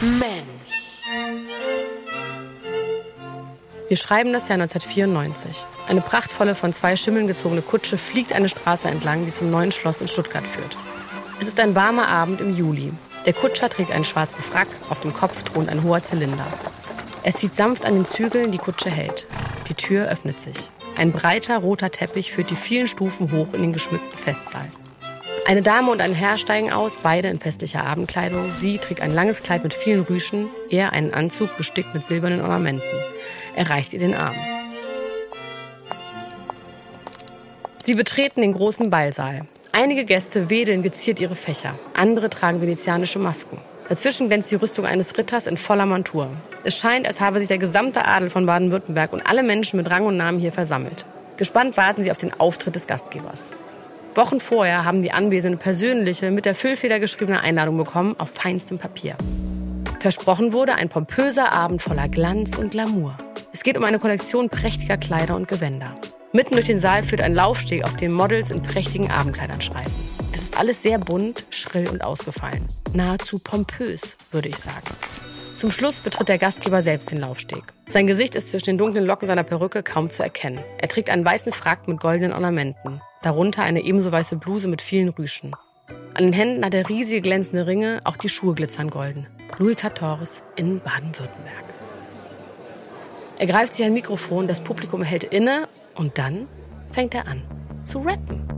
Mensch. Wir schreiben das Jahr 1994. Eine prachtvolle, von zwei Schimmeln gezogene Kutsche fliegt eine Straße entlang, die zum neuen Schloss in Stuttgart führt. Es ist ein warmer Abend im Juli. Der Kutscher trägt einen schwarzen Frack, auf dem Kopf thront ein hoher Zylinder. Er zieht sanft an den Zügeln, die Kutsche hält. Die Tür öffnet sich. Ein breiter roter Teppich führt die vielen Stufen hoch in den geschmückten Festsaal. Eine Dame und ein Herr steigen aus, beide in festlicher Abendkleidung. Sie trägt ein langes Kleid mit vielen Rüschen, er einen Anzug bestickt mit silbernen Ornamenten. Er reicht ihr den Arm. Sie betreten den großen Ballsaal. Einige Gäste wedeln geziert ihre Fächer, andere tragen venezianische Masken. Dazwischen glänzt die Rüstung eines Ritters in voller Montur. Es scheint, als habe sich der gesamte Adel von Baden-Württemberg und alle Menschen mit Rang und Namen hier versammelt. Gespannt warten sie auf den Auftritt des Gastgebers. Wochen vorher haben die Anwesenden persönliche, mit der Füllfeder geschriebene Einladung bekommen auf feinstem Papier. Versprochen wurde ein pompöser Abend voller Glanz und Glamour. Es geht um eine Kollektion prächtiger Kleider und Gewänder. Mitten durch den Saal führt ein Laufsteg, auf dem Models in prächtigen Abendkleidern schreiten. Es ist alles sehr bunt, schrill und ausgefallen. Nahezu pompös, würde ich sagen. Zum Schluss betritt der Gastgeber selbst den Laufsteg. Sein Gesicht ist zwischen den dunklen Locken seiner Perücke kaum zu erkennen. Er trägt einen weißen Frack mit goldenen Ornamenten. Darunter eine ebenso weiße Bluse mit vielen Rüschen. An den Händen hat er riesige glänzende Ringe, auch die Schuhe glitzern golden. Louis XIV in Baden-Württemberg. Er greift sich ein Mikrofon, das Publikum hält inne und dann fängt er an zu rappen.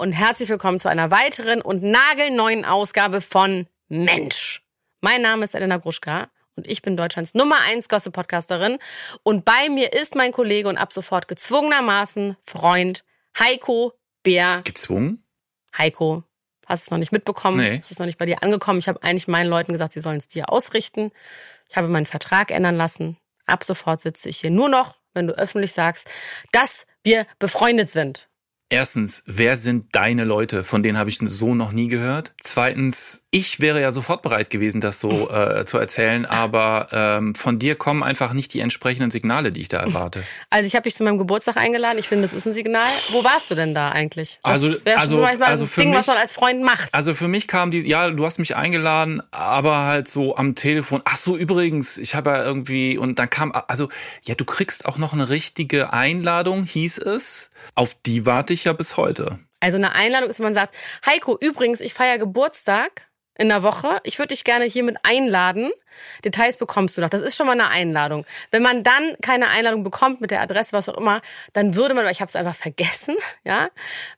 Und herzlich willkommen zu einer weiteren und nagelneuen Ausgabe von Mensch. Mein Name ist Elena Gruschka und ich bin Deutschlands Nummer 1 Gossip-Podcasterin. Und bei mir ist mein Kollege und ab sofort gezwungenermaßen Freund Heiko Bär. Gezwungen? Heiko, hast es noch nicht mitbekommen? Nee. Es ist noch nicht bei dir angekommen. Ich habe eigentlich meinen Leuten gesagt, sie sollen es dir ausrichten. Ich habe meinen Vertrag ändern lassen. Ab sofort sitze ich hier nur noch, wenn du öffentlich sagst, dass wir befreundet sind. Erstens, wer sind deine Leute? Von denen habe ich so noch nie gehört. Zweitens, ich wäre ja sofort bereit gewesen, das so äh, zu erzählen, aber ähm, von dir kommen einfach nicht die entsprechenden Signale, die ich da erwarte. Also ich habe dich zu meinem Geburtstag eingeladen. Ich finde, das ist ein Signal. Wo warst du denn da eigentlich? Das Also- wäre also- Beispiel also ein Ding, was mich- man als Freund macht. Also für mich kam die, ja, du hast mich eingeladen, aber halt so am Telefon. Ach so, übrigens, ich habe ja irgendwie und dann kam, also ja, du kriegst auch noch eine richtige Einladung, hieß es. Auf die warte ich ja bis heute. Also eine Einladung ist, wenn man sagt, Heiko, übrigens, ich feiere Geburtstag in der Woche. Ich würde dich gerne hiermit einladen. Details bekommst du noch. Das ist schon mal eine Einladung. Wenn man dann keine Einladung bekommt mit der Adresse, was auch immer, dann würde man, ich habe es einfach vergessen, ja,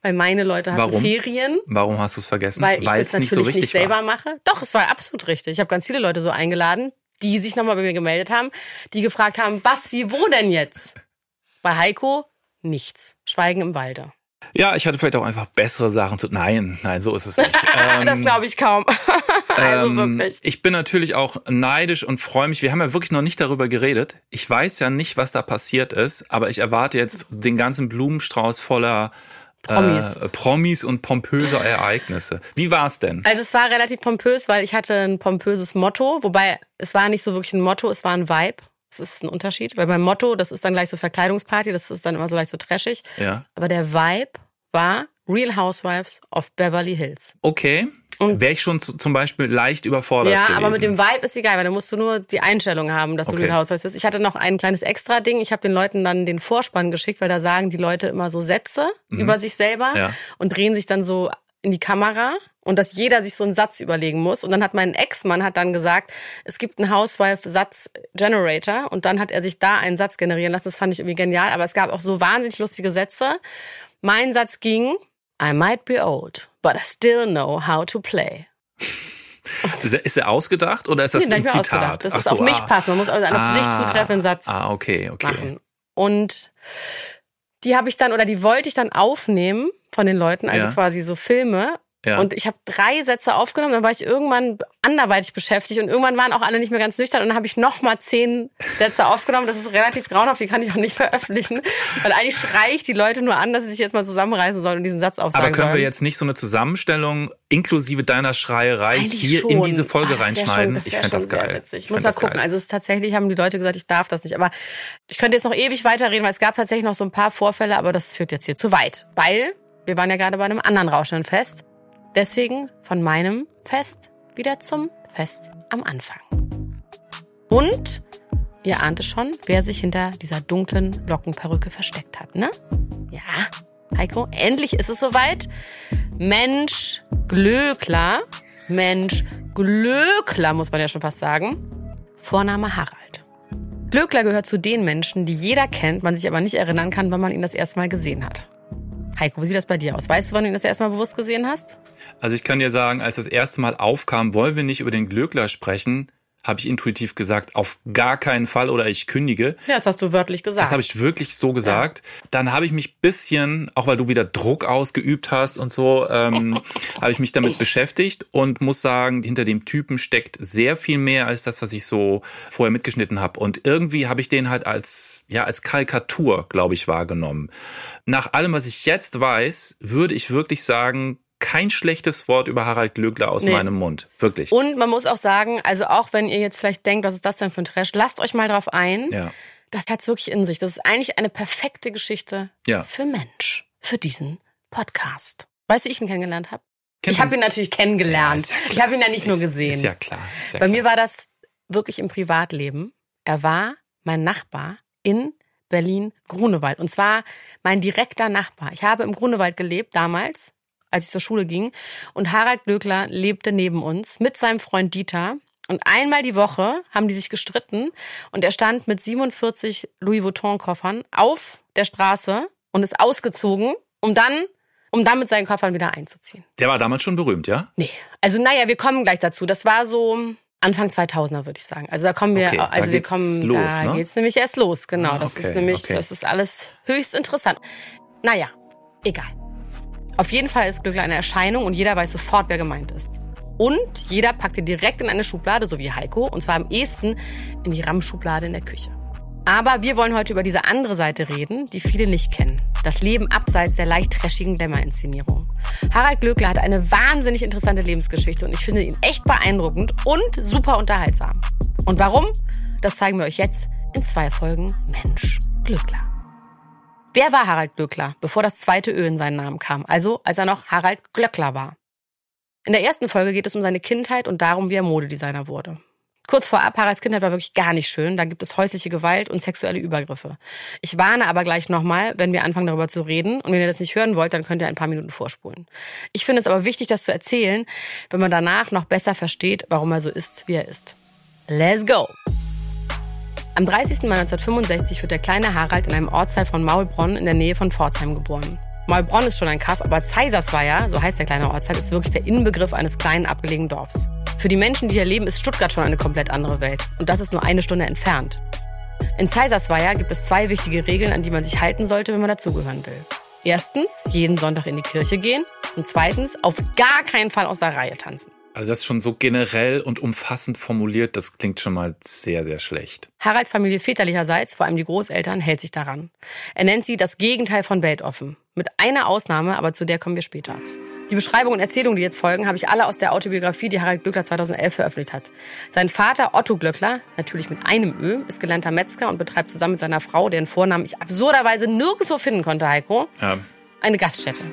weil meine Leute hatten Warum? Ferien. Warum hast du es vergessen? Weil ich es natürlich nicht nicht, so richtig selber war. mache. Doch, es war absolut richtig. Ich habe ganz viele Leute so eingeladen, die sich nochmal bei mir gemeldet haben, die gefragt haben, was, wie, wo denn jetzt? Bei Heiko nichts. Schweigen im Walde. Ja, ich hatte vielleicht auch einfach bessere Sachen zu. Nein, nein, so ist es nicht. das Ähm, glaube ich kaum. also ähm, wirklich. Ich bin natürlich auch neidisch und freue mich. Wir haben ja wirklich noch nicht darüber geredet. Ich weiß ja nicht, was da passiert ist, aber ich erwarte jetzt den ganzen Blumenstrauß voller Promis. äh, Promis und pompöser Ereignisse. Wie war's denn? Also es war relativ pompös, weil ich hatte ein pompöses Motto, wobei es war nicht so wirklich ein Motto, es war ein Vibe. Das ist ein Unterschied, weil beim Motto, das ist dann gleich so Verkleidungsparty, das ist dann immer so leicht so trashig. Ja. Aber der Vibe war Real Housewives of Beverly Hills. Okay. Und- Wäre ich schon zu, zum Beispiel leicht überfordert Ja, gewesen. aber mit dem Vibe ist egal, weil da musst du nur die Einstellung haben, dass du Okay. Real Housewives bist. Ich hatte noch ein kleines Extra-Ding. Ich habe den Leuten dann den Vorspann geschickt, weil da sagen die Leute immer so Sätze über sich selber Mhm. Ja. und drehen sich dann so in die Kamera und dass jeder sich so einen Satz überlegen muss. Und dann hat mein Ex-Mann hat dann gesagt, es gibt einen Housewife-Satz-Generator und dann hat er sich da einen Satz generieren lassen. Das fand ich irgendwie genial. Aber es gab auch so wahnsinnig lustige Sätze. Mein Satz ging, I might be old, but I still know how to play. Ist er, ausgedacht oder ist das Nee, ein Zitat? ausgedacht. Das Ach ist so, auf mich ah. passen. Man muss also einen auf sich Ah, zutreffenden Satz Ah, okay, okay. machen. Und die habe ich dann, oder die wollte ich dann aufnehmen von den Leuten, also Ja. quasi so Filme. Ja. Und ich habe drei Sätze aufgenommen, dann war ich irgendwann anderweitig beschäftigt und irgendwann waren auch alle nicht mehr ganz nüchtern und dann habe ich nochmal zehn Sätze aufgenommen. Das ist relativ grauenhaft, die kann ich auch nicht veröffentlichen, weil eigentlich schreie ich die Leute nur an, dass sie sich jetzt mal zusammenreißen sollen und diesen Satz aufsagen Aber können sollen. wir jetzt nicht so eine Zusammenstellung inklusive deiner Schreierei eigentlich hier schon. in diese Folge Ach, reinschneiden? Schon, ich fände das geil. Witzig. Ich, muss mal gucken. Geil. Also es ist tatsächlich haben die Leute gesagt, ich darf das nicht. Aber ich könnte jetzt noch ewig weiterreden, weil es gab tatsächlich noch so ein paar Vorfälle, aber das führt jetzt hier zu weit. Weil wir waren ja gerade bei einem anderen rauschenden Fest. Deswegen von meinem Fest wieder zum Fest am Anfang. Und ihr ahnte schon, wer sich hinter dieser dunklen Lockenperücke versteckt hat, ne? Ja, Heiko, endlich ist es soweit. Mensch, Glöckler, Mensch, Glöckler, muss man ja schon fast sagen. Vorname Harald. Glöckler gehört zu den Menschen, die jeder kennt, man sich aber nicht erinnern kann, wann man ihn das erste Mal gesehen hat. Heiko, wie sieht das bei dir aus? Weißt du, wann du das erste Mal bewusst gesehen hast? Also ich kann dir sagen, als das erste Mal aufkam, wollen wir nicht über den Glöckler sprechen, habe ich intuitiv gesagt, auf gar keinen Fall oder ich kündige. Ja, das hast du wörtlich gesagt. Das habe ich wirklich so gesagt. Ja. Dann habe ich mich bisschen, auch weil du wieder Druck ausgeübt hast und so, ähm, habe ich mich damit beschäftigt und muss sagen, hinter dem Typen steckt sehr viel mehr als das, was ich so vorher mitgeschnitten habe. Und irgendwie habe ich den halt als, ja, als Karikatur, glaube ich, wahrgenommen. Nach allem, was ich jetzt weiß, würde ich wirklich sagen, kein schlechtes Wort über Harald Glöckler aus nee. meinem Mund. Wirklich. Und man muss auch sagen, also auch wenn ihr jetzt vielleicht denkt, was ist das denn für ein Trash, lasst euch mal drauf ein. Ja. Das hat es wirklich in sich. Das ist eigentlich eine perfekte Geschichte ja. für Mensch, für diesen Podcast. Weißt du, wie ich ihn kennengelernt habe? Ich habe ihn natürlich kennengelernt. Ja, ja ich habe ihn ja nicht ist, nur gesehen. Ist ja klar. Ist Bei klar. mir war das wirklich im Privatleben. Er war mein Nachbar in Berlin-Grunewald. Und zwar mein direkter Nachbar. Ich habe im Grunewald gelebt damals als ich zur Schule ging. Und Harald Glöckler lebte neben uns mit seinem Freund Dieter. Und einmal die Woche haben die sich gestritten und er stand mit 47 Louis Vuitton-Koffern auf der Straße und ist ausgezogen, um dann, um dann mit seinen Koffern wieder einzuziehen. Der war damals schon berühmt, ja? Nee. Also, naja, wir kommen gleich dazu. Das war so Anfang 2000er, würde ich sagen. Also da kommen wir, okay, also wir kommen, los, da ne? geht's nämlich erst los, genau. Ah, okay, das ist nämlich, okay. das ist alles höchst interessant. Naja, egal. Auf jeden Fall ist Glückler eine Erscheinung und jeder weiß sofort, wer gemeint ist. Und jeder packt ihn direkt in eine Schublade, so wie Heiko, und zwar am ehesten in die Rammschublade in der Küche. Aber wir wollen heute über diese andere Seite reden, die viele nicht kennen. Das Leben abseits der leicht trashigen Dämmerinszenierung. Harald Glöckler hat eine wahnsinnig interessante Lebensgeschichte und ich finde ihn echt beeindruckend und super unterhaltsam. Und warum? Das zeigen wir euch jetzt in zwei Folgen Mensch Glöckler. Wer war Harald Glöckler, bevor das zweite Ö in seinen Namen kam, also als er noch Harald Glöckler war? In der ersten Folge geht es um seine Kindheit und darum, wie er Modedesigner wurde. Kurz vorab, Haralds Kindheit war wirklich gar nicht schön. Da gibt es häusliche Gewalt und sexuelle Übergriffe. Ich warne aber gleich nochmal, wenn wir anfangen darüber zu reden. Und wenn ihr das nicht hören wollt, dann könnt ihr ein paar Minuten vorspulen. Ich finde es aber wichtig, das zu erzählen, wenn man danach noch besser versteht, warum er so ist, wie er ist. Let's go! Am 30. Mai 1965 wird der kleine Harald in einem Ortsteil von Maulbronn in der Nähe von Pforzheim geboren. Maulbronn ist schon ein Kaff, aber Zeisersweier, so heißt der kleine Ortsteil, ist wirklich der Inbegriff eines kleinen abgelegenen Dorfs. Für die Menschen, die hier leben, ist Stuttgart schon eine komplett andere Welt. Und das ist nur eine Stunde entfernt. In Zeisersweier gibt es zwei wichtige Regeln, an die man sich halten sollte, wenn man dazugehören will. Erstens, jeden Sonntag in die Kirche gehen. Und zweitens, auf gar keinen Fall aus der Reihe tanzen. Also das ist schon so generell und umfassend formuliert, das klingt schon mal sehr, sehr schlecht. Haralds Familie väterlicherseits, vor allem die Großeltern, hält sich daran. Er nennt sie das Gegenteil von weltoffen. Mit einer Ausnahme, aber zu der kommen wir später. Die Beschreibung und Erzählungen, die jetzt folgen, habe ich alle aus der Autobiografie, die Harald Glöckler 2011 veröffentlicht hat. Sein Vater Otto Glöckler, natürlich mit einem Ö, ist gelernter Metzger und betreibt zusammen mit seiner Frau, deren Vornamen ich absurderweise nirgendwo finden konnte, Heiko, ja. eine Gaststätte.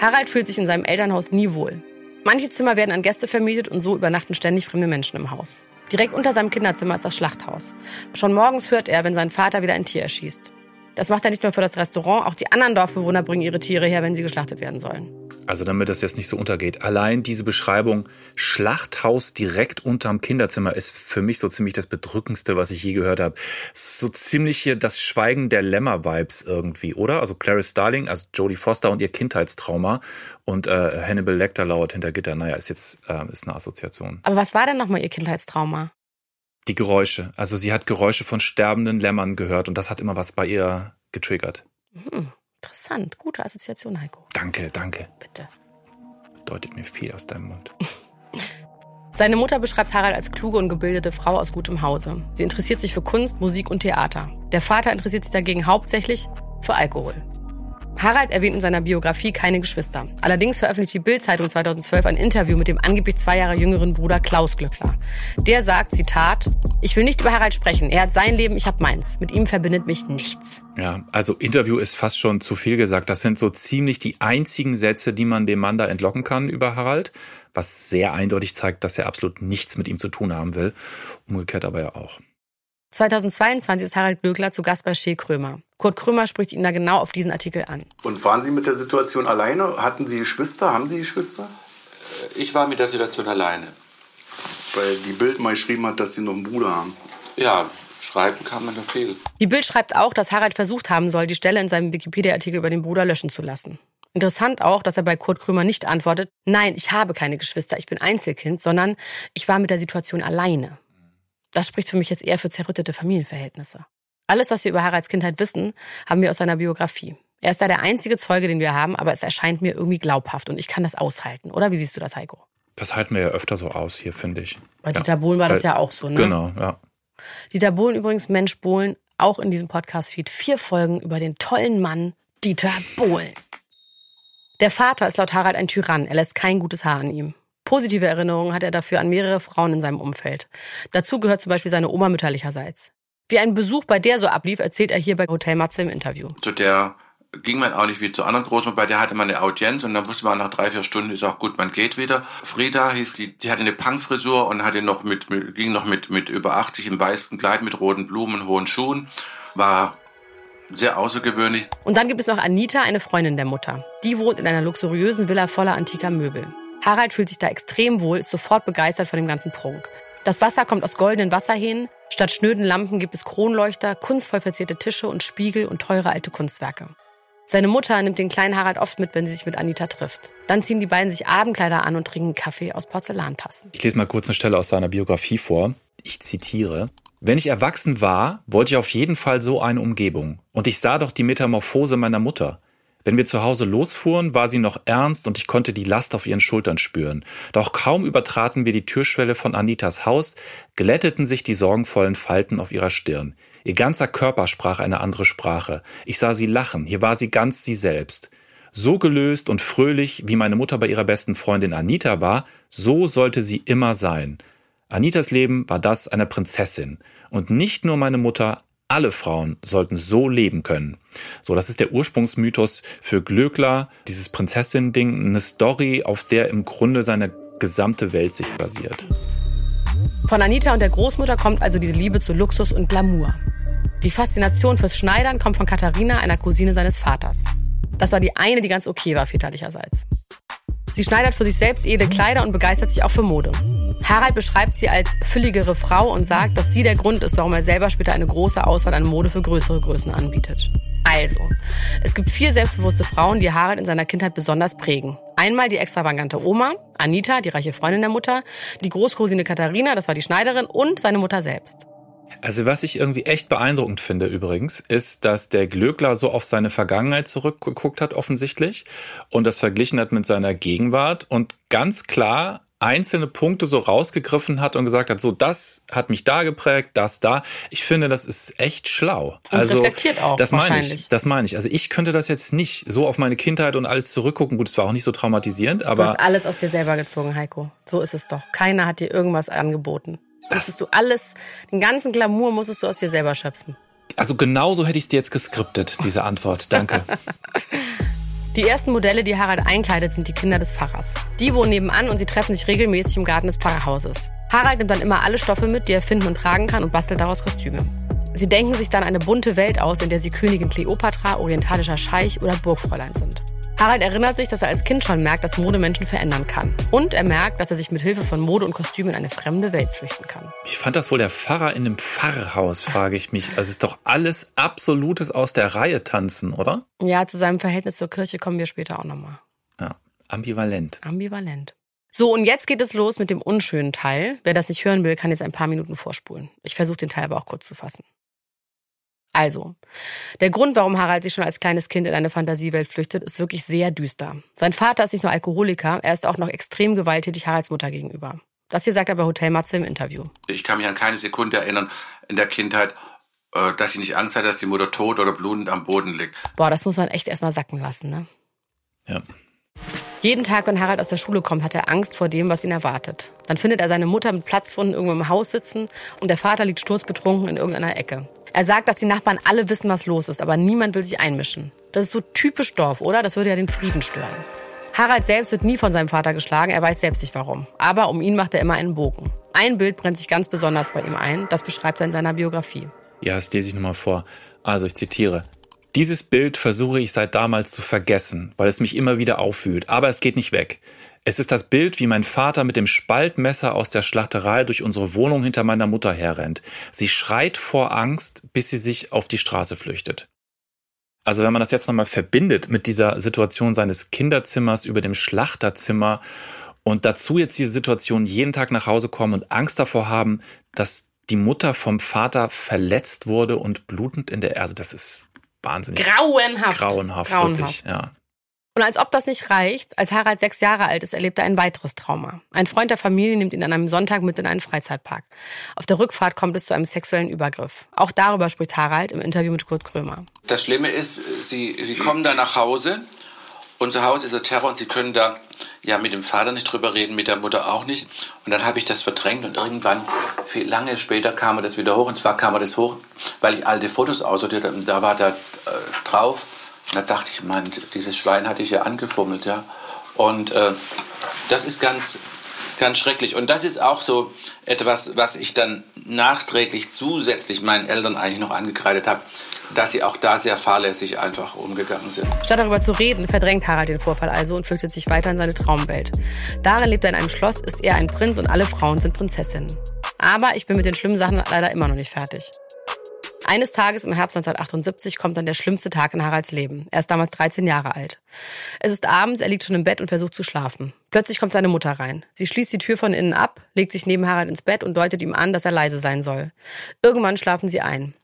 Harald fühlt sich in seinem Elternhaus nie wohl. Manche Zimmer werden an Gäste vermietet und so übernachten ständig fremde Menschen im Haus. Direkt unter seinem Kinderzimmer ist das Schlachthaus. Schon morgens hört er, wenn sein Vater wieder ein Tier erschießt. Das macht er nicht nur für das Restaurant, auch die anderen Dorfbewohner bringen ihre Tiere her, wenn sie geschlachtet werden sollen. Also damit das jetzt nicht so untergeht. Allein diese Beschreibung Schlachthaus direkt unterm Kinderzimmer ist für mich so ziemlich das Bedrückendste, was ich je gehört habe. So ziemlich hier das Schweigen der Lämmer-Vibes irgendwie, oder? Also Clarice Starling, also Jodie Foster und ihr Kindheitstrauma und äh, Hannibal Lecter lauert hinter Gitter. Naja, ist jetzt äh, ist eine Assoziation. Aber was war denn nochmal ihr Kindheitstrauma? Die Geräusche. Also sie hat Geräusche von sterbenden Lämmern gehört und das hat immer was bei ihr getriggert. Hm. Interessant. Gute Assoziation, Heiko. Danke, danke. Bitte. bedeutet mir viel aus deinem Mund. Seine Mutter beschreibt Harald als kluge und gebildete Frau aus gutem Hause. Sie interessiert sich für Kunst, Musik und Theater. Der Vater interessiert sich dagegen hauptsächlich für Alkohol. Harald erwähnt in seiner Biografie keine Geschwister. Allerdings veröffentlicht die Bild-Zeitung 2012 ein Interview mit dem angeblich zwei Jahre jüngeren Bruder Klaus Glückler. Der sagt, Zitat, ich will nicht über Harald sprechen. Er hat sein Leben, ich habe meins. Mit ihm verbindet mich nichts. Ja, also Interview ist fast schon zu viel gesagt. Das sind so ziemlich die einzigen Sätze, die man dem Mann da entlocken kann über Harald, was sehr eindeutig zeigt, dass er absolut nichts mit ihm zu tun haben will. Umgekehrt aber ja auch. 2022 ist Harald Glöckler zu Gast bei Shea Krömer. Kurt Krömer spricht ihn da genau auf diesen Artikel an. Und waren Sie mit der Situation alleine? Hatten Sie Geschwister? Haben Sie Geschwister? Ich war mit der Situation alleine. Weil die Bild mal geschrieben hat, dass Sie noch einen Bruder haben. Ja, schreiben kann man da viel. Die Bild schreibt auch, dass Harald versucht haben soll, die Stelle in seinem Wikipedia-Artikel über den Bruder löschen zu lassen. Interessant auch, dass er bei Kurt Krömer nicht antwortet, nein, ich habe keine Geschwister, ich bin Einzelkind, sondern ich war mit der Situation alleine. Das spricht für mich jetzt eher für zerrüttete Familienverhältnisse. Alles, was wir über Haralds Kindheit wissen, haben wir aus seiner Biografie. Er ist da der einzige Zeuge, den wir haben, aber es erscheint mir irgendwie glaubhaft und ich kann das aushalten. Oder wie siehst du das, Heiko? Das halten wir ja öfter so aus hier, finde ich. Bei Dieter Bohlen war das ja auch so, ne? Genau, ja. Dieter Bohlen übrigens, Mensch Bohlen, auch in diesem Podcast-Feed vier Folgen über den tollen Mann Dieter Bohlen. Der Vater ist laut Harald ein Tyrann. Er lässt kein gutes Haar an ihm. Positive Erinnerungen hat er dafür an mehrere Frauen in seinem Umfeld. Dazu gehört zum Beispiel seine Oma mütterlicherseits. Wie ein Besuch bei der so ablief, erzählt er hier bei Hotel Matze im Interview. Zu der ging man auch nicht wie zu anderen Großmutter, bei der hatte man eine Audienz und dann wusste man nach drei, vier Stunden ist auch gut, man geht wieder. Frieda hieß die, die hatte eine Punkfrisur und hatte noch mit, mit ging noch mit, mit über 80 im weißen Kleid mit roten Blumen, hohen Schuhen, war sehr außergewöhnlich. Und dann gibt es noch Anita, eine Freundin der Mutter. Die wohnt in einer luxuriösen Villa voller antiker Möbel. Harald fühlt sich da extrem wohl, ist sofort begeistert von dem ganzen Prunk. Das Wasser kommt aus goldenen Wasserhähnen. Statt schnöden Lampen gibt es Kronleuchter, kunstvoll verzierte Tische und Spiegel und teure alte Kunstwerke. Seine Mutter nimmt den kleinen Harald oft mit, wenn sie sich mit Anita trifft. Dann ziehen die beiden sich Abendkleider an und trinken Kaffee aus Porzellantassen. Ich lese mal kurz eine Stelle aus seiner Biografie vor. Ich zitiere. Wenn ich erwachsen war, wollte ich auf jeden Fall so eine Umgebung. Und ich sah doch die Metamorphose meiner Mutter. Wenn wir zu Hause losfuhren, war sie noch ernst und ich konnte die Last auf ihren Schultern spüren. Doch kaum übertraten wir die Türschwelle von Anitas Haus, glätteten sich die sorgenvollen Falten auf ihrer Stirn. Ihr ganzer Körper sprach eine andere Sprache. Ich sah sie lachen, hier war sie ganz sie selbst. So gelöst und fröhlich, wie meine Mutter bei ihrer besten Freundin Anita war, so sollte sie immer sein. Anitas Leben war das einer Prinzessin. Und nicht nur meine Mutter, alle Frauen sollten so leben können. So, das ist der Ursprungsmythos für Glöckler, dieses Prinzessin-Ding, eine Story, auf der im Grunde seine gesamte Weltsicht basiert. Von Anita und der Großmutter kommt also diese Liebe zu Luxus und Glamour. Die Faszination fürs Schneidern kommt von Katharina, einer Cousine seines Vaters. Das war die eine, die ganz okay war väterlicherseits. Sie schneidert für sich selbst edle Kleider und begeistert sich auch für Mode. Harald beschreibt sie als fülligere Frau und sagt, dass sie der Grund ist, warum er selber später eine große Auswahl an Mode für größere Größen anbietet. Also, es gibt vier selbstbewusste Frauen, die Harald in seiner Kindheit besonders prägen. Einmal die extravagante Oma, Anita, die reiche Freundin der Mutter, die Großcousine Katharina, das war die Schneiderin, und seine Mutter selbst. Also was ich irgendwie echt beeindruckend finde übrigens, ist, dass der Glöckler so auf seine Vergangenheit zurückgeguckt hat offensichtlich und das verglichen hat mit seiner Gegenwart und ganz klar einzelne Punkte so rausgegriffen hat und gesagt hat, so das hat mich da geprägt, das da. Ich finde, das ist echt schlau. Und also reflektiert auch das meine ich, das meine ich. Also ich könnte das jetzt nicht so auf meine Kindheit und alles zurückgucken. Gut, es war auch nicht so traumatisierend, aber du hast alles aus dir selber gezogen, Heiko. So ist es doch. Keiner hat dir irgendwas angeboten. Musstest du alles, den ganzen Glamour musstest du aus dir selber schöpfen. Also genauso hätte ich es dir jetzt geskriptet, diese Antwort. Danke. Die ersten Modelle, die Harald einkleidet, sind die Kinder des Pfarrers. Die wohnen nebenan und sie treffen sich regelmäßig im Garten des Pfarrerhauses. Harald nimmt dann immer alle Stoffe mit, die er finden und tragen kann und bastelt daraus Kostüme. Sie denken sich dann eine bunte Welt aus, in der sie Königin Kleopatra, orientalischer Scheich oder Burgfräulein sind. Harald erinnert sich, dass er als Kind schon merkt, dass Mode Menschen verändern kann. Und er merkt, dass er sich mit Hilfe von Mode und Kostümen in eine fremde Welt flüchten kann. Ich fand das wohl der Pfarrer in einem Pfarrhaus, frage ich mich. Also es ist doch alles absolutes aus der Reihe tanzen, oder? Ja, zu seinem Verhältnis zur Kirche kommen wir später auch nochmal. Ja, ambivalent. Ambivalent. So, und jetzt geht es los mit dem unschönen Teil. Wer das nicht hören will, kann jetzt ein paar Minuten vorspulen. Ich versuche den Teil aber auch kurz zu fassen. Also, der Grund, warum Harald sich schon als kleines Kind in eine Fantasiewelt flüchtet, ist wirklich sehr düster. Sein Vater ist nicht nur Alkoholiker, er ist auch noch extrem gewalttätig Haralds Mutter gegenüber. Das hier sagt er bei Hotel Matze im Interview. Ich kann mich an keine Sekunde erinnern in der Kindheit, äh, dass ich nicht Angst hatte, dass die Mutter tot oder blutend am Boden liegt. Boah, das muss man echt erstmal sacken lassen, ne? Ja. Jeden Tag, wenn Harald aus der Schule kommt, hat er Angst vor dem, was ihn erwartet. Dann findet er seine Mutter mit Platzwunden irgendwo im Haus sitzen und der Vater liegt sturzbetrunken in irgendeiner Ecke. Er sagt, dass die Nachbarn alle wissen, was los ist, aber niemand will sich einmischen. Das ist so typisch Dorf, oder? Das würde ja den Frieden stören. Harald selbst wird nie von seinem Vater geschlagen, er weiß selbst nicht warum. Aber um ihn macht er immer einen Bogen. Ein Bild brennt sich ganz besonders bei ihm ein, das beschreibt er in seiner Biografie. Ja, das lese ich nochmal vor. Also ich zitiere. Dieses Bild versuche ich seit damals zu vergessen, weil es mich immer wieder auffühlt, aber es geht nicht weg. Es ist das Bild, wie mein Vater mit dem Spaltmesser aus der Schlachterei durch unsere Wohnung hinter meiner Mutter herrennt. Sie schreit vor Angst, bis sie sich auf die Straße flüchtet. Also wenn man das jetzt nochmal verbindet mit dieser Situation seines Kinderzimmers über dem Schlachterzimmer und dazu jetzt diese Situation jeden Tag nach Hause kommen und Angst davor haben, dass die Mutter vom Vater verletzt wurde und blutend in der, also das ist wahnsinnig. Grauenhaft. Grauenhaft, Grauenhaft. wirklich, ja. Und als ob das nicht reicht, als Harald sechs Jahre alt ist, erlebt er ein weiteres Trauma. Ein Freund der Familie nimmt ihn an einem Sonntag mit in einen Freizeitpark. Auf der Rückfahrt kommt es zu einem sexuellen Übergriff. Auch darüber spricht Harald im Interview mit Kurt Krömer. Das Schlimme ist, sie, sie kommen da nach Hause und zu Hause ist der Terror und sie können da ja mit dem Vater nicht drüber reden, mit der Mutter auch nicht. Und dann habe ich das verdrängt und irgendwann, viel lange später kam das wieder hoch. Und zwar kam das hoch, weil ich alte Fotos aussortiert habe und da war da äh, drauf. Da dachte ich, Mann, dieses Schwein hatte ich ja angefummelt, ja. Und äh, das ist ganz, ganz schrecklich. Und das ist auch so etwas, was ich dann nachträglich zusätzlich meinen Eltern eigentlich noch angekreidet habe, dass sie auch da sehr fahrlässig einfach umgegangen sind. Statt darüber zu reden, verdrängt Harald den Vorfall also und flüchtet sich weiter in seine Traumwelt. Darin lebt er in einem Schloss, ist er ein Prinz und alle Frauen sind Prinzessinnen. Aber ich bin mit den schlimmen Sachen leider immer noch nicht fertig. Eines Tages im Herbst 1978 kommt dann der schlimmste Tag in Haralds Leben. Er ist damals 13 Jahre alt. Es ist abends, er liegt schon im Bett und versucht zu schlafen. Plötzlich kommt seine Mutter rein. Sie schließt die Tür von innen ab, legt sich neben Harald ins Bett und deutet ihm an, dass er leise sein soll. Irgendwann schlafen sie ein.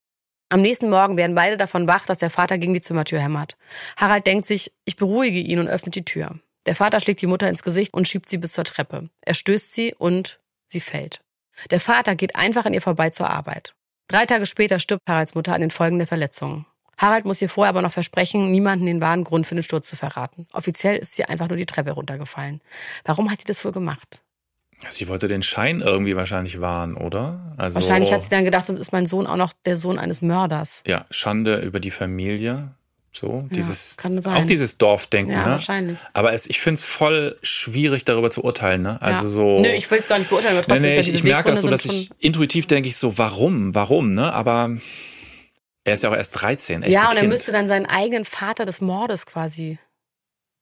Am nächsten Morgen werden beide davon wach, dass der Vater gegen die Zimmertür hämmert. Harald denkt sich, ich beruhige ihn und öffnet die Tür. Der Vater schlägt die Mutter ins Gesicht und schiebt sie bis zur Treppe. Er stößt sie und sie fällt. Der Vater geht einfach an ihr vorbei zur Arbeit. Drei Tage später stirbt Haralds Mutter an den Folgen der Verletzungen. Harald muss ihr vorher aber noch versprechen, niemanden den wahren Grund für den Sturz zu verraten. Offiziell ist sie einfach nur die Treppe runtergefallen. Warum hat sie das wohl gemacht? Sie wollte den Schein irgendwie wahrscheinlich wahren, oder? Also, Wahrscheinlich hat sie dann gedacht, sonst ist mein Sohn auch noch der Sohn eines Mörders. Ja, Schande über die Familie. So, dieses, kann sein. auch dieses Dorfdenken, Ja, ne? wahrscheinlich. Aber es, ich finde es voll schwierig, darüber zu urteilen, ne? Also ja. so. Nö, ich will es gar nicht beurteilen, aber Nee, nee, ist ja ich, ich merke das so, dass ich intuitiv denke ich so, warum, warum, ne? Aber er ist ja auch erst 13, echt Ja, und er kind. müsste dann seinen eigenen Vater des Mordes quasi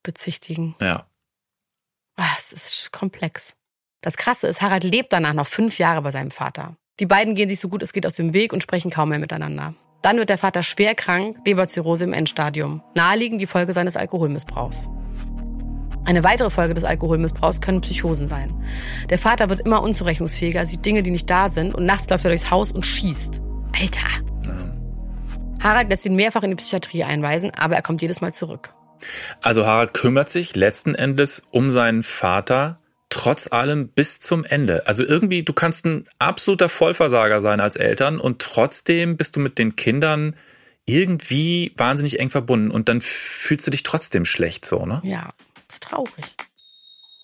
bezichtigen. Ja. Ah, Es ist komplex. Das Krasse ist, Harald lebt danach noch fünf Jahre bei seinem Vater. Die beiden gehen sich so gut es geht aus dem Weg und sprechen kaum mehr miteinander. Dann wird der Vater schwer krank, Leberzirrhose im Endstadium. Naheliegend die Folge seines Alkoholmissbrauchs. Eine weitere Folge des Alkoholmissbrauchs können Psychosen sein. Der Vater wird immer unzurechnungsfähiger, sieht Dinge, die nicht da sind und nachts läuft er durchs Haus und schießt. Alter! Harald lässt ihn mehrfach in die Psychiatrie einweisen, aber er kommt jedes Mal zurück. Also Harald kümmert sich letzten Endes um seinen Vater trotz allem bis zum Ende. Also irgendwie, du kannst ein absoluter Vollversager sein als Eltern und trotzdem bist du mit den Kindern irgendwie wahnsinnig eng verbunden und dann fühlst du dich trotzdem schlecht so, ne? Ja, ist traurig.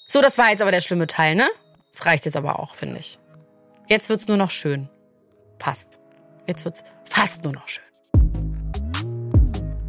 So, das war jetzt aber der schlimme Teil, ne? Das reicht jetzt aber auch, finde ich. Jetzt wird's nur noch schön. Fast. Jetzt wird's fast nur noch schön.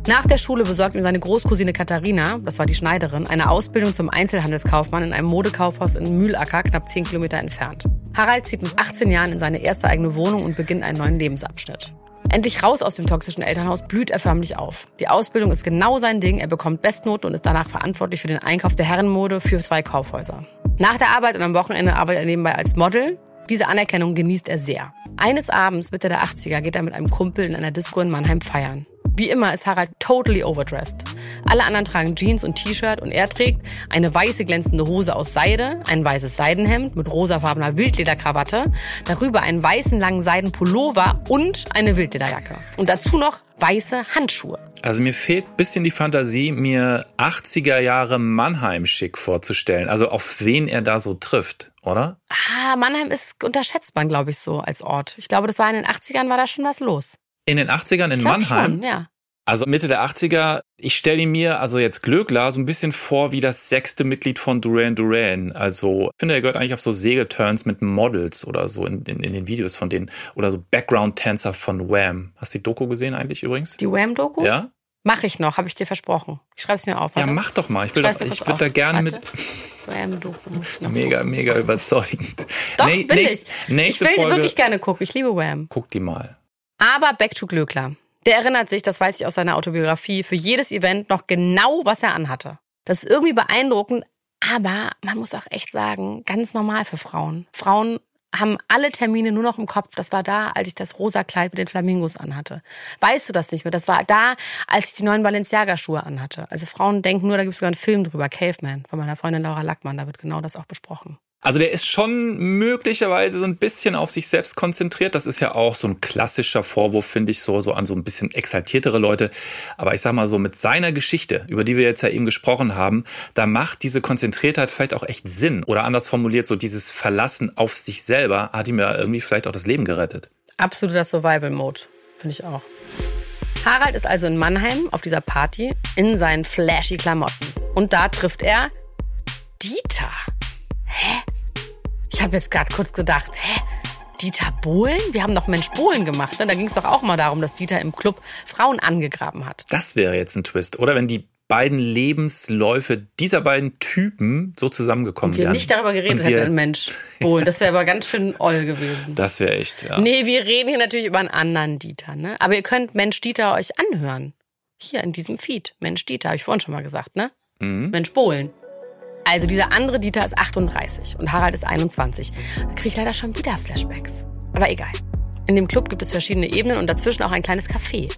Nach der Schule besorgt ihm seine Großcousine Katharina, das war die Schneiderin, eine Ausbildung zum Einzelhandelskaufmann in einem Modekaufhaus in Mühlacker, knapp 10 Kilometer entfernt. Harald zieht mit 18 Jahren in seine erste eigene Wohnung und beginnt einen neuen Lebensabschnitt. Endlich raus aus dem toxischen Elternhaus blüht er förmlich auf. Die Ausbildung ist genau sein Ding, er bekommt Bestnoten und ist danach verantwortlich für den Einkauf der Herrenmode für zwei Kaufhäuser. Nach der Arbeit und am Wochenende arbeitet er nebenbei als Model. Diese Anerkennung genießt er sehr. Eines Abends, Mitte der 80er, geht er mit einem Kumpel in einer Disco in Mannheim feiern. Wie immer ist Harald totally overdressed. Alle anderen tragen Jeans und T-Shirt und er trägt eine weiße glänzende Hose aus Seide, ein weißes Seidenhemd mit rosafarbener Wildlederkrawatte, darüber einen weißen langen Seidenpullover und eine Wildlederjacke. Und dazu noch weiße Handschuhe. Also mir fehlt bisschen die Fantasie, mir 80er Jahre Mannheim schick vorzustellen. Also auf wen er da so trifft, oder? Ah, Mannheim ist unterschätzt man, glaube ich, so als Ort. Ich glaube, das war in den 80ern, war da schon was los. In den 80ern in Mannheim? Schon, ja. Also Mitte der 80er, ich stelle mir, also jetzt Glöckler, so ein bisschen vor wie das sechste Mitglied von Duran Duran. Also ich finde, er gehört eigentlich auf so Segelturns mit Models oder so in, in, in den Videos von denen. Oder so Background-Tänzer von Wham. Hast du die Doku gesehen eigentlich übrigens? Die Wham-Doku? Ja. Mach ich noch, habe ich dir versprochen. Ich schreibe es mir auf. Warte. Ja, mach doch mal. Ich, will doch, ich würde da gerne mit. Wham mega, mega überzeugend. Doch, nee, will nächst, ich. Ich will Folge, wirklich gerne gucken. Ich liebe Wham. Guck die mal. Aber back to Glöckler. Der erinnert sich, das weiß ich aus seiner Autobiografie, für jedes Event noch genau, was er anhatte. Das ist irgendwie beeindruckend, aber man muss auch echt sagen, ganz normal für Frauen. Frauen haben alle Termine nur noch im Kopf. Das war da, als ich das rosa Kleid mit den Flamingos anhatte. Weißt du das nicht mehr? Das war da, als ich die neuen Balenciaga-Schuhe anhatte. Also Frauen denken nur, da gibt es sogar einen Film drüber, Caveman, von meiner Freundin Laura Lackmann. Da wird genau das auch besprochen. Also der ist schon möglicherweise so ein bisschen auf sich selbst konzentriert. Das ist ja auch so ein klassischer Vorwurf, finde ich, so, so an so ein bisschen exaltiertere Leute. Aber ich sag mal so, mit seiner Geschichte, über die wir jetzt ja eben gesprochen haben, da macht diese Konzentriertheit vielleicht auch echt Sinn. Oder anders formuliert, so dieses Verlassen auf sich selber hat ihm ja irgendwie vielleicht auch das Leben gerettet. Absoluter Survival-Mode, finde ich auch. Harald ist also in Mannheim auf dieser Party in seinen flashy Klamotten. Und da trifft er Dieter. Hä? Ich habe jetzt gerade kurz gedacht, hä? Dieter Bohlen? Wir haben doch Mensch Bohlen gemacht. Ne? Da ging es doch auch mal darum, dass Dieter im Club Frauen angegraben hat. Das wäre jetzt ein Twist, oder? Wenn die beiden Lebensläufe dieser beiden Typen so zusammengekommen Und wir wären. nicht darüber geredet hätten, Mensch Bohlen. Das wäre aber ganz schön oll gewesen. Das wäre echt, ja. Nee, wir reden hier natürlich über einen anderen Dieter. Ne? Aber ihr könnt Mensch Dieter euch anhören. Hier in diesem Feed. Mensch Dieter, habe ich vorhin schon mal gesagt, ne? Mhm. Mensch Bohlen. Also dieser andere Dieter ist 38 und Harald ist 21. Da kriege ich leider schon wieder Flashbacks. Aber egal. In dem Club gibt es verschiedene Ebenen und dazwischen auch ein kleines Café.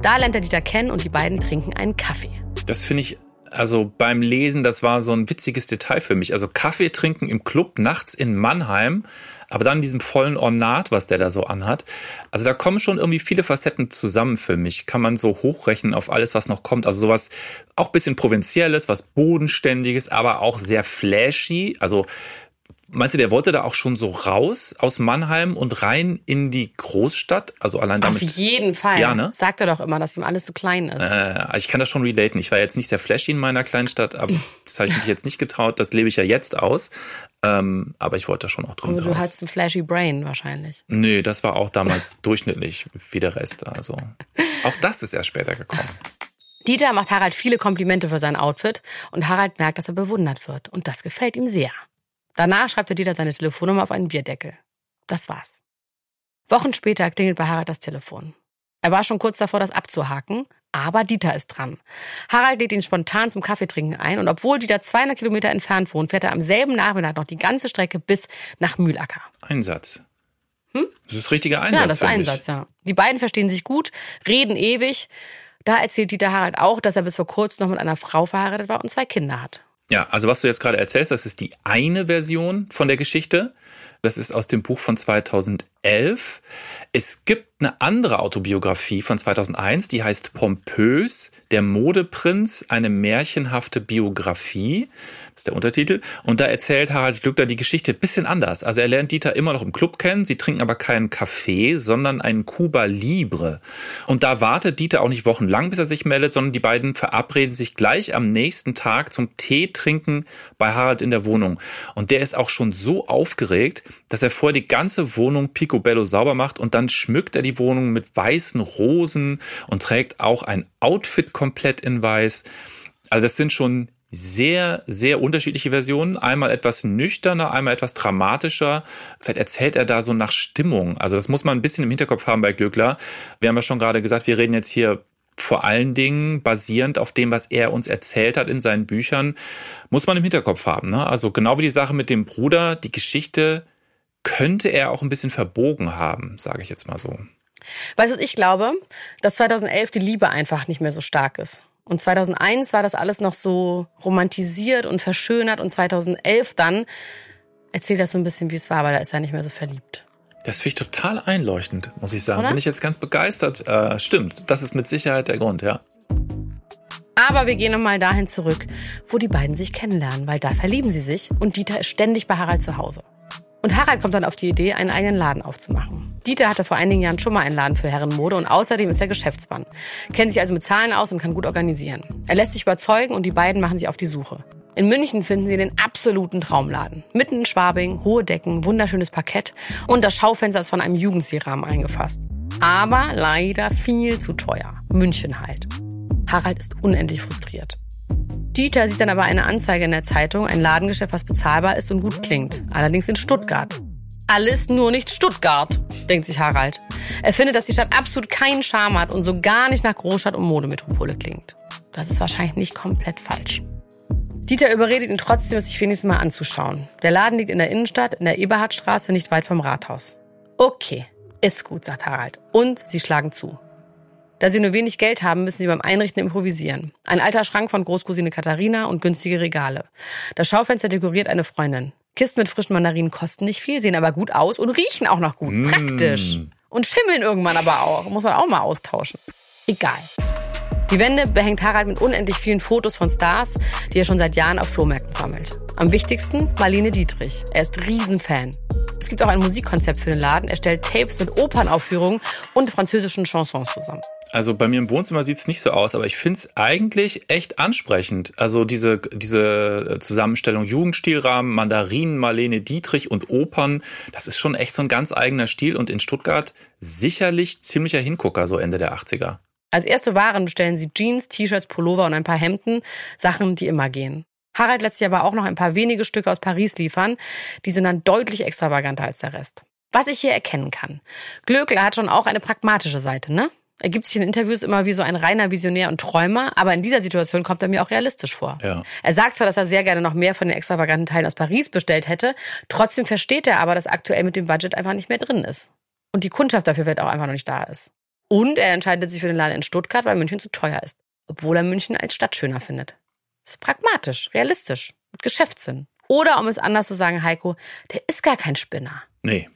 Da lernt er Dieter kennen und die beiden trinken einen Kaffee. Das finde ich also beim Lesen, das war so ein witziges Detail für mich. Also Kaffee trinken im Club nachts in Mannheim aber dann in diesem vollen Ornat, was der da so anhat. Also da kommen schon irgendwie viele Facetten zusammen für mich. Kann man so hochrechnen auf alles, was noch kommt. Also sowas auch bisschen provinzielles, was bodenständiges, aber auch sehr flashy. Also Meinst du, der wollte da auch schon so raus aus Mannheim und rein in die Großstadt? Also allein damit. Auf jeden Fall. Ja, ne? Sagt er doch immer, dass ihm alles zu klein ist. Äh, also ich kann das schon relaten. Ich war jetzt nicht sehr flashy in meiner Kleinstadt, aber das habe ich mich jetzt nicht getraut. Das lebe ich ja jetzt aus. Ähm, aber ich wollte da schon auch drin. Aber du raus. hattest ein flashy Brain wahrscheinlich. Nee, das war auch damals durchschnittlich wie der Rest. Also auch das ist erst später gekommen. Dieter macht Harald viele Komplimente für sein Outfit und Harald merkt, dass er bewundert wird. Und das gefällt ihm sehr. Danach schreibt er Dieter seine Telefonnummer auf einen Bierdeckel. Das war's. Wochen später klingelt bei Harald das Telefon. Er war schon kurz davor, das abzuhaken, aber Dieter ist dran. Harald lädt ihn spontan zum Kaffeetrinken ein und obwohl Dieter 200 Kilometer entfernt wohnt, fährt er am selben Nachmittag noch die ganze Strecke bis nach Mühlacker. Einsatz. Hm? Das ist richtiger Einsatz. Ja, das ist Einsatz, ja. Die beiden verstehen sich gut, reden ewig. Da erzählt Dieter Harald auch, dass er bis vor kurzem noch mit einer Frau verheiratet war und zwei Kinder hat. Ja, also was du jetzt gerade erzählst, das ist die eine Version von der Geschichte. Das ist aus dem Buch von 2011. Es gibt eine andere Autobiografie von 2001, die heißt Pompös, der Modeprinz, eine märchenhafte Biografie. Das ist der Untertitel. Und da erzählt Harald Glückler die Geschichte ein bisschen anders. Also er lernt Dieter immer noch im Club kennen. Sie trinken aber keinen Kaffee, sondern einen Cuba Libre. Und da wartet Dieter auch nicht wochenlang, bis er sich meldet, sondern die beiden verabreden sich gleich am nächsten Tag zum Tee trinken bei Harald in der Wohnung. Und der ist auch schon so aufgeregt, dass er vorher die ganze Wohnung picobello sauber macht und dann schmückt er die Wohnung mit weißen Rosen und trägt auch ein Outfit komplett in weiß. Also das sind schon sehr, sehr unterschiedliche Versionen. Einmal etwas nüchterner, einmal etwas dramatischer. Vielleicht erzählt er da so nach Stimmung. Also das muss man ein bisschen im Hinterkopf haben bei Glückler. Wir haben ja schon gerade gesagt, wir reden jetzt hier vor allen Dingen basierend auf dem, was er uns erzählt hat in seinen Büchern, muss man im Hinterkopf haben. Ne? Also genau wie die Sache mit dem Bruder, die Geschichte könnte er auch ein bisschen verbogen haben, sage ich jetzt mal so. Weißt du, ich glaube, dass 2011 die Liebe einfach nicht mehr so stark ist. Und 2001 war das alles noch so romantisiert und verschönert und 2011 dann erzählt das so ein bisschen, wie es war, weil da ist er nicht mehr so verliebt. Das finde ich total einleuchtend, muss ich sagen. Oder? Bin ich jetzt ganz begeistert. Äh, stimmt, das ist mit Sicherheit der Grund, ja. Aber wir gehen nochmal dahin zurück, wo die beiden sich kennenlernen, weil da verlieben sie sich und Dieter ist ständig bei Harald zu Hause. Und Harald kommt dann auf die Idee, einen eigenen Laden aufzumachen. Dieter hatte vor einigen Jahren schon mal einen Laden für Herrenmode und außerdem ist er Geschäftsmann. Kennt sich also mit Zahlen aus und kann gut organisieren. Er lässt sich überzeugen und die beiden machen sich auf die Suche. In München finden sie den absoluten Traumladen. Mitten in Schwabing, hohe Decken, wunderschönes Parkett und das Schaufenster ist von einem Jugendstilrahmen eingefasst. Aber leider viel zu teuer. München halt. Harald ist unendlich frustriert. Dieter sieht dann aber eine Anzeige in der Zeitung, ein Ladengeschäft, was bezahlbar ist und gut klingt. Allerdings in Stuttgart. Alles nur nicht Stuttgart, denkt sich Harald. Er findet, dass die Stadt absolut keinen Charme hat und so gar nicht nach Großstadt und Modemetropole klingt. Das ist wahrscheinlich nicht komplett falsch. Dieter überredet ihn trotzdem, es sich wenigstens mal anzuschauen. Der Laden liegt in der Innenstadt, in der Eberhardstraße, nicht weit vom Rathaus. Okay, ist gut, sagt Harald. Und sie schlagen zu. Da sie nur wenig Geld haben, müssen sie beim Einrichten improvisieren. Ein alter Schrank von Großcousine Katharina und günstige Regale. Das Schaufenster dekoriert eine Freundin. Kisten mit frischen Mandarinen kosten nicht viel, sehen aber gut aus und riechen auch noch gut. Praktisch. Und schimmeln irgendwann aber auch. Muss man auch mal austauschen. Egal. Die Wände behängt Harald mit unendlich vielen Fotos von Stars, die er schon seit Jahren auf Flohmärkten sammelt. Am wichtigsten Marlene Dietrich. Er ist Riesenfan. Es gibt auch ein Musikkonzept für den Laden. Er stellt Tapes mit Opernaufführungen und französischen Chansons zusammen. Also bei mir im Wohnzimmer sieht's nicht so aus, aber ich find's eigentlich echt ansprechend. Also diese, diese Zusammenstellung Jugendstilrahmen, Mandarinen, Marlene Dietrich und Opern, das ist schon echt so ein ganz eigener Stil und in Stuttgart sicherlich ziemlicher Hingucker, so Ende der 80er. Als erste Waren bestellen sie Jeans, T-Shirts, Pullover und ein paar Hemden, Sachen, die immer gehen. Harald lässt sich aber auch noch ein paar wenige Stücke aus Paris liefern. Die sind dann deutlich extravaganter als der Rest. Was ich hier erkennen kann. Glöckler hat schon auch eine pragmatische Seite, ne? Er gibt sich in Interviews immer wie so ein reiner Visionär und Träumer, aber in dieser Situation kommt er mir auch realistisch vor. Ja. Er sagt zwar, dass er sehr gerne noch mehr von den extravaganten Teilen aus Paris bestellt hätte, trotzdem versteht er aber, dass aktuell mit dem Budget einfach nicht mehr drin ist. Und die Kundschaft dafür wird auch einfach noch nicht da ist. Und er entscheidet sich für den Laden in Stuttgart, weil München zu teuer ist. Obwohl er München als Stadt schöner findet. Das ist pragmatisch, realistisch, mit Geschäftssinn. Oder um es anders zu sagen, Heiko, der ist gar kein Spinner. Nee.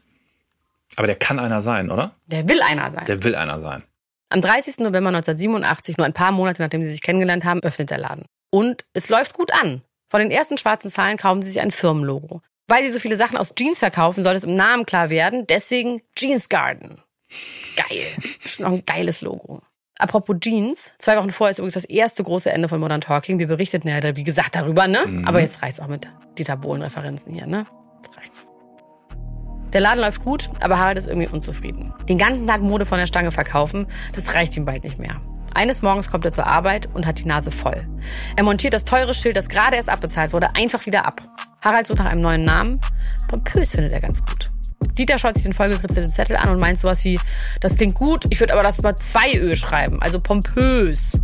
Aber der kann einer sein, oder? Der will einer sein. Der will einer sein. Am 30. November 1987, nur ein paar Monate nachdem sie sich kennengelernt haben, öffnet der Laden. Und es läuft gut an. Von den ersten schwarzen Zahlen kaufen sie sich ein Firmenlogo. Weil sie so viele Sachen aus Jeans verkaufen, soll es im Namen klar werden. Deswegen Jeans Garden. Geil. Ist noch ein geiles Logo. Apropos Jeans, zwei Wochen vorher ist übrigens das erste große Ende von Modern Talking. Wir berichteten ja, wie gesagt, darüber, ne? Mhm. Aber jetzt reicht's auch mit Dieter Bohlen-Referenzen hier, ne? Der Laden läuft gut, aber Harald ist irgendwie unzufrieden. Den ganzen Tag Mode von der Stange verkaufen, das reicht ihm bald nicht mehr. Eines Morgens kommt er zur Arbeit und hat die Nase voll. Er montiert das teure Schild, das gerade erst abbezahlt wurde, einfach wieder ab. Harald sucht nach einem neuen Namen. Pompös findet er ganz gut. Dieter schaut sich den vollgekritzelten Zettel an und meint sowas wie, das klingt gut, ich würde aber das mal zwei Ö schreiben, also pompös.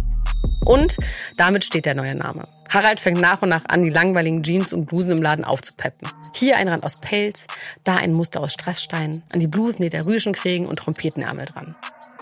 Und damit steht der neue Name. Harald fängt nach und nach an, die langweiligen Jeans und Blusen im Laden aufzupeppen. Hier ein Rand aus Pelz, da ein Muster aus Strassstein, an die Blusen näht er Rüschenkrägen und Trompetenärmel dran.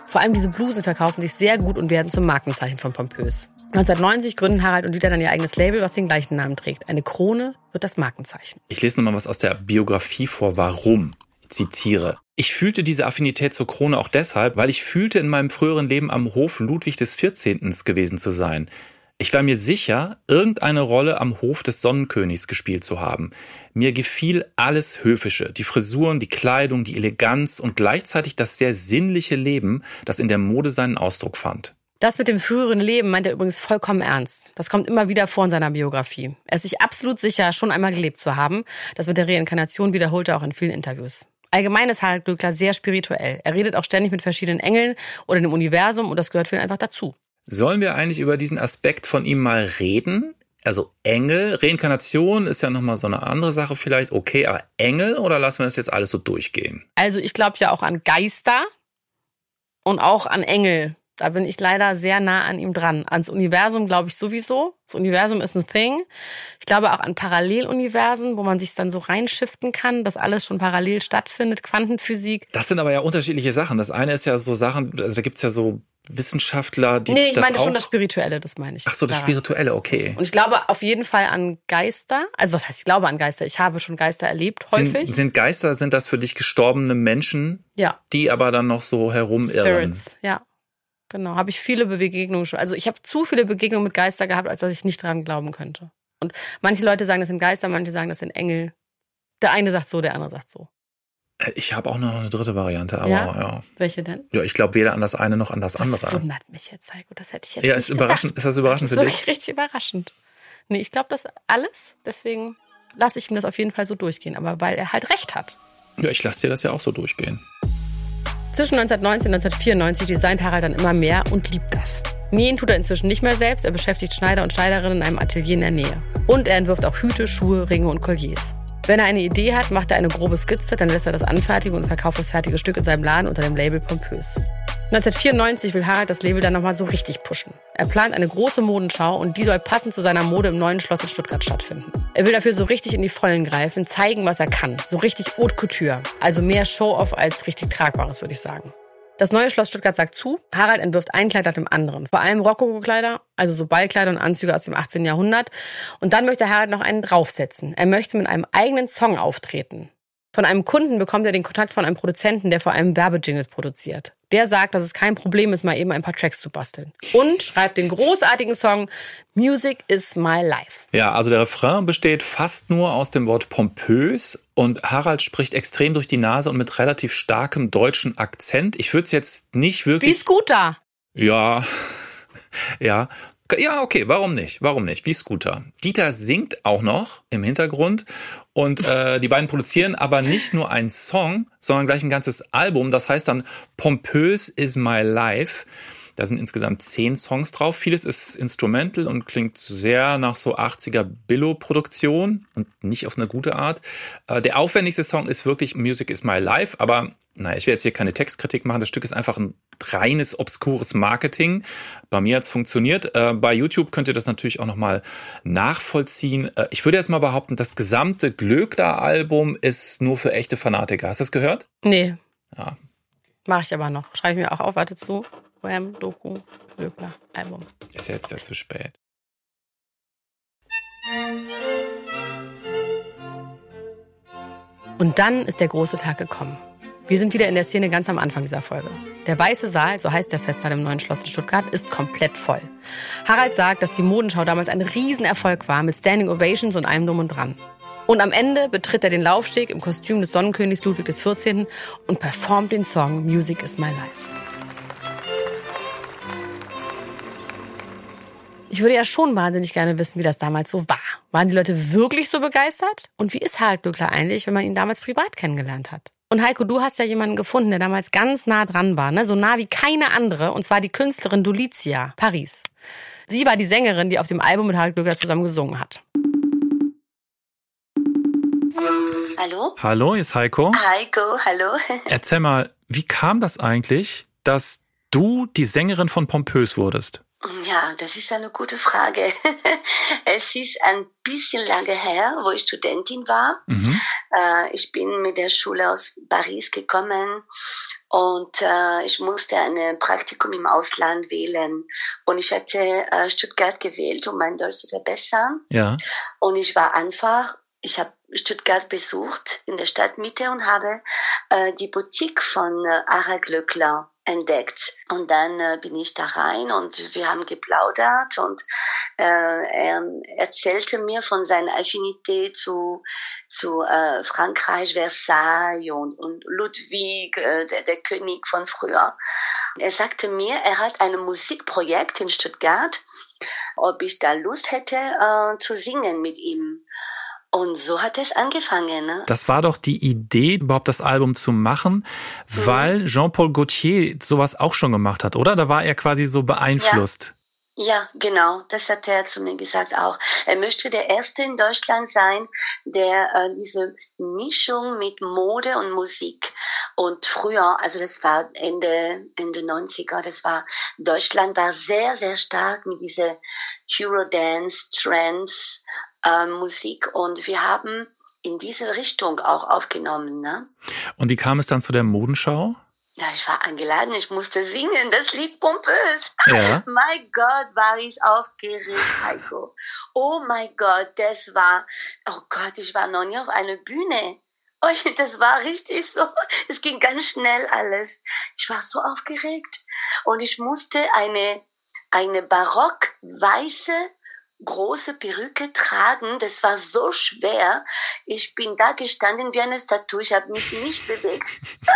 Vor allem diese Blusen verkaufen sich sehr gut und werden zum Markenzeichen von Pompös. 1990 gründen Harald und Dieter dann ihr eigenes Label, was den gleichen Namen trägt. Eine Krone wird das Markenzeichen. Ich lese nochmal was aus der Biografie vor. Warum? Zitiere. Ich fühlte diese Affinität zur Krone auch deshalb, weil ich fühlte, in meinem früheren Leben am Hof Ludwig des 14. gewesen zu sein. Ich war mir sicher, irgendeine Rolle am Hof des Sonnenkönigs gespielt zu haben. Mir gefiel alles Höfische, die Frisuren, die Kleidung, die Eleganz und gleichzeitig das sehr sinnliche Leben, das in der Mode seinen Ausdruck fand. Das mit dem früheren Leben meint er übrigens vollkommen ernst. Das kommt immer wieder vor in seiner Biografie. Er ist sich absolut sicher, schon einmal gelebt zu haben. Das mit der Reinkarnation wiederholt er auch in vielen Interviews. Allgemein ist Harald Glöckler sehr spirituell. Er redet auch ständig mit verschiedenen Engeln oder dem Universum und das gehört für ihn einfach dazu. Sollen wir eigentlich über diesen Aspekt von ihm mal reden? Also Engel, Reinkarnation ist ja nochmal so eine andere Sache vielleicht. Okay, aber Engel oder lassen wir das jetzt alles so durchgehen? Also ich glaube ja auch an Geister und auch an Engel. Da bin ich leider sehr nah an ihm dran. Ans Universum glaube ich sowieso. Das Universum ist ein Thing. Ich glaube auch an Paralleluniversen, wo man sich dann so reinschiften kann, dass alles schon parallel stattfindet, Quantenphysik. Das sind aber ja unterschiedliche Sachen. Das eine ist ja so Sachen, also da gibt's ja so Wissenschaftler, die nee, ich das meine auch schon das Spirituelle, das meine ich. Ach so, das daran. Spirituelle, okay. Und ich glaube auf jeden Fall an Geister. Also was heißt, ich glaube an Geister? Ich habe schon Geister erlebt, häufig. Sind, sind Geister, sind das für dich gestorbene Menschen, ja, die aber dann noch so herumirren? Spirits, ja. Genau, habe ich viele Begegnungen schon. Also ich habe zu viele Begegnungen mit Geister gehabt, als dass ich nicht dran glauben könnte. Und manche Leute sagen, das sind Geister, manche sagen, das sind Engel. Der eine sagt so, der andere sagt so. Äh, Ich habe auch noch eine dritte Variante, aber Ja? ja. Welche denn? Ja, ich glaube weder an das eine noch an das, Das andere. wundert mich jetzt, Heiko. Das hätte ich jetzt Ja, nicht ist überraschend, gedacht. ist das überraschend das für ist dich? wirklich richtig überraschend. Nee, ich glaube das alles. Deswegen lasse ich ihm das auf jeden Fall so durchgehen. Aber weil er halt recht hat. Ja, ich lasse dir das ja auch so durchgehen. Zwischen 1990 und 1994 designt Harald dann immer mehr und liebt das. Nähen tut er inzwischen nicht mehr selbst, er beschäftigt Schneider und Schneiderinnen in einem Atelier in der Nähe. Und er entwirft auch Hüte, Schuhe, Ringe und Colliers. Wenn er eine Idee hat, macht er eine grobe Skizze, dann lässt er das anfertigen und verkauft das fertige Stück in seinem Laden unter dem Label Pompös. 1994 will Harald das Label dann nochmal so richtig pushen. Er plant eine große Modenschau und die soll passend zu seiner Mode im neuen Schloss in Stuttgart stattfinden. Er will dafür so richtig in die Vollen greifen, zeigen, was er kann. So richtig Haute Couture. Also mehr Show-off als richtig Tragbares, würde ich sagen. Das neue Schloss Stuttgart sagt zu. Harald entwirft ein Kleid nach dem anderen. Vor allem Rokoko-Kleider, also so Ballkleider und Anzüge aus dem 18. Jahrhundert. Und dann möchte Harald noch einen draufsetzen. Er möchte mit einem eigenen Song auftreten. Von einem Kunden bekommt er den Kontakt von einem Produzenten, der vor allem Werbejingles produziert. Der sagt, dass es kein Problem ist, mal eben ein paar Tracks zu basteln. Und schreibt den großartigen Song Music is my life. Ja, also der Refrain besteht fast nur aus dem Wort pompös und Harald spricht extrem durch die Nase und mit relativ starkem deutschen Akzent. Ich würde es jetzt nicht Wie wirklich. Scooter. Ja, ja. Ja, okay, warum nicht? Warum nicht? Wie Scooter. Dieter singt auch noch im Hintergrund und äh, die beiden produzieren aber nicht nur einen Song, sondern gleich ein ganzes Album. Das heißt dann Pompös is my life. Da sind insgesamt zehn Songs drauf. Vieles ist instrumental und klingt sehr nach so 80er Billo-Produktion und nicht auf eine gute Art. Äh, Der aufwendigste Song ist wirklich Music is My Life, aber naja, ich will jetzt hier keine Textkritik machen. Das Stück ist einfach ein reines, obskures Marketing. Bei mir hat's funktioniert. Äh, Bei YouTube könnt ihr das natürlich auch nochmal nachvollziehen. Äh, Ich würde jetzt mal behaupten, das gesamte Glöckler-Album ist nur für echte Fanatiker. Hast du das gehört? Nee. Ja. Mache ich aber noch. Schreibe ich mir auch auf. Warte zu. Wham, Doku, Glöckler, Album. Ist ja jetzt ja zu spät. Und dann ist der große Tag gekommen. Wir sind wieder in der Szene ganz am Anfang dieser Folge. Der Weiße Saal, so heißt der Festsaal im neuen Schloss in Stuttgart, ist komplett voll. Harald sagt, dass die Modenschau damals ein Riesenerfolg war mit Standing Ovations und allem drum und dran. Und am Ende betritt er den Laufsteg im Kostüm des Sonnenkönigs Ludwig XIV. und performt den Song Music is my life. Ich würde ja schon wahnsinnig gerne wissen, wie das damals so war. Waren die Leute wirklich so begeistert? Und wie ist Harald Glückler eigentlich, wenn man ihn damals privat kennengelernt hat? Und Heiko, du hast ja jemanden gefunden, der damals ganz nah dran war, ne? so nah wie keine andere, und zwar die Künstlerin Dulizia, Paris. Sie war die Sängerin, die auf dem Album mit Harald Glückler zusammen gesungen hat. Hallo? Hallo, hier ist Heiko. Heiko, hallo. Erzähl mal, wie kam das eigentlich, dass du die Sängerin von Pompös wurdest? Ja, das ist eine gute Frage. Es ist ein bisschen lange her, wo ich Studentin war. Mhm. Äh, Ich bin mit der Schule aus Paris gekommen und äh, ich musste ein Praktikum im Ausland wählen. Und ich hatte äh, Stuttgart gewählt, um mein Deutsch zu verbessern. Ja. Und ich war einfach, ich habe Stuttgart besucht in der Stadtmitte und habe die Boutique von Ara Glöckler entdeckt. Und dann äh, bin ich da rein und wir haben geplaudert und äh, er erzählte mir von seiner Affinität zu, zu äh, Frankreich, Versailles und, und Ludwig, äh, der, der König von früher. Er sagte mir, er hat ein Musikprojekt in Stuttgart, ob ich da Lust hätte äh, zu singen mit ihm. Und so hat es angefangen. Ne? Das war doch die Idee, überhaupt das Album zu machen, weil Jean-Paul Gaultier sowas auch schon gemacht hat, oder? Da war er quasi so beeinflusst. Ja, genau, das hat er zu mir gesagt auch. Er möchte der Erste in Deutschland sein, der äh, diese Mischung mit Mode und Musik und früher, also das war Ende, Ende 90er, das war, Deutschland war sehr, sehr stark mit dieser Eurodance, Trance, äh, Musik und wir haben in diese Richtung auch aufgenommen. Ne? Und wie kam es dann zu der Modenschau? Ja, ich war eingeladen, ich musste singen, das Lied pompös. Ja. mein Gott, war ich aufgeregt, Heiko. Oh mein Gott, das war, oh Gott, ich war noch nie auf einer Bühne. Oh, das war richtig so, es ging ganz schnell alles. Ich war so aufgeregt und ich musste eine, eine barock weiße große Perücke tragen. Das war so schwer. Ich bin da gestanden wie eine Statue. Ich habe mich nicht bewegt.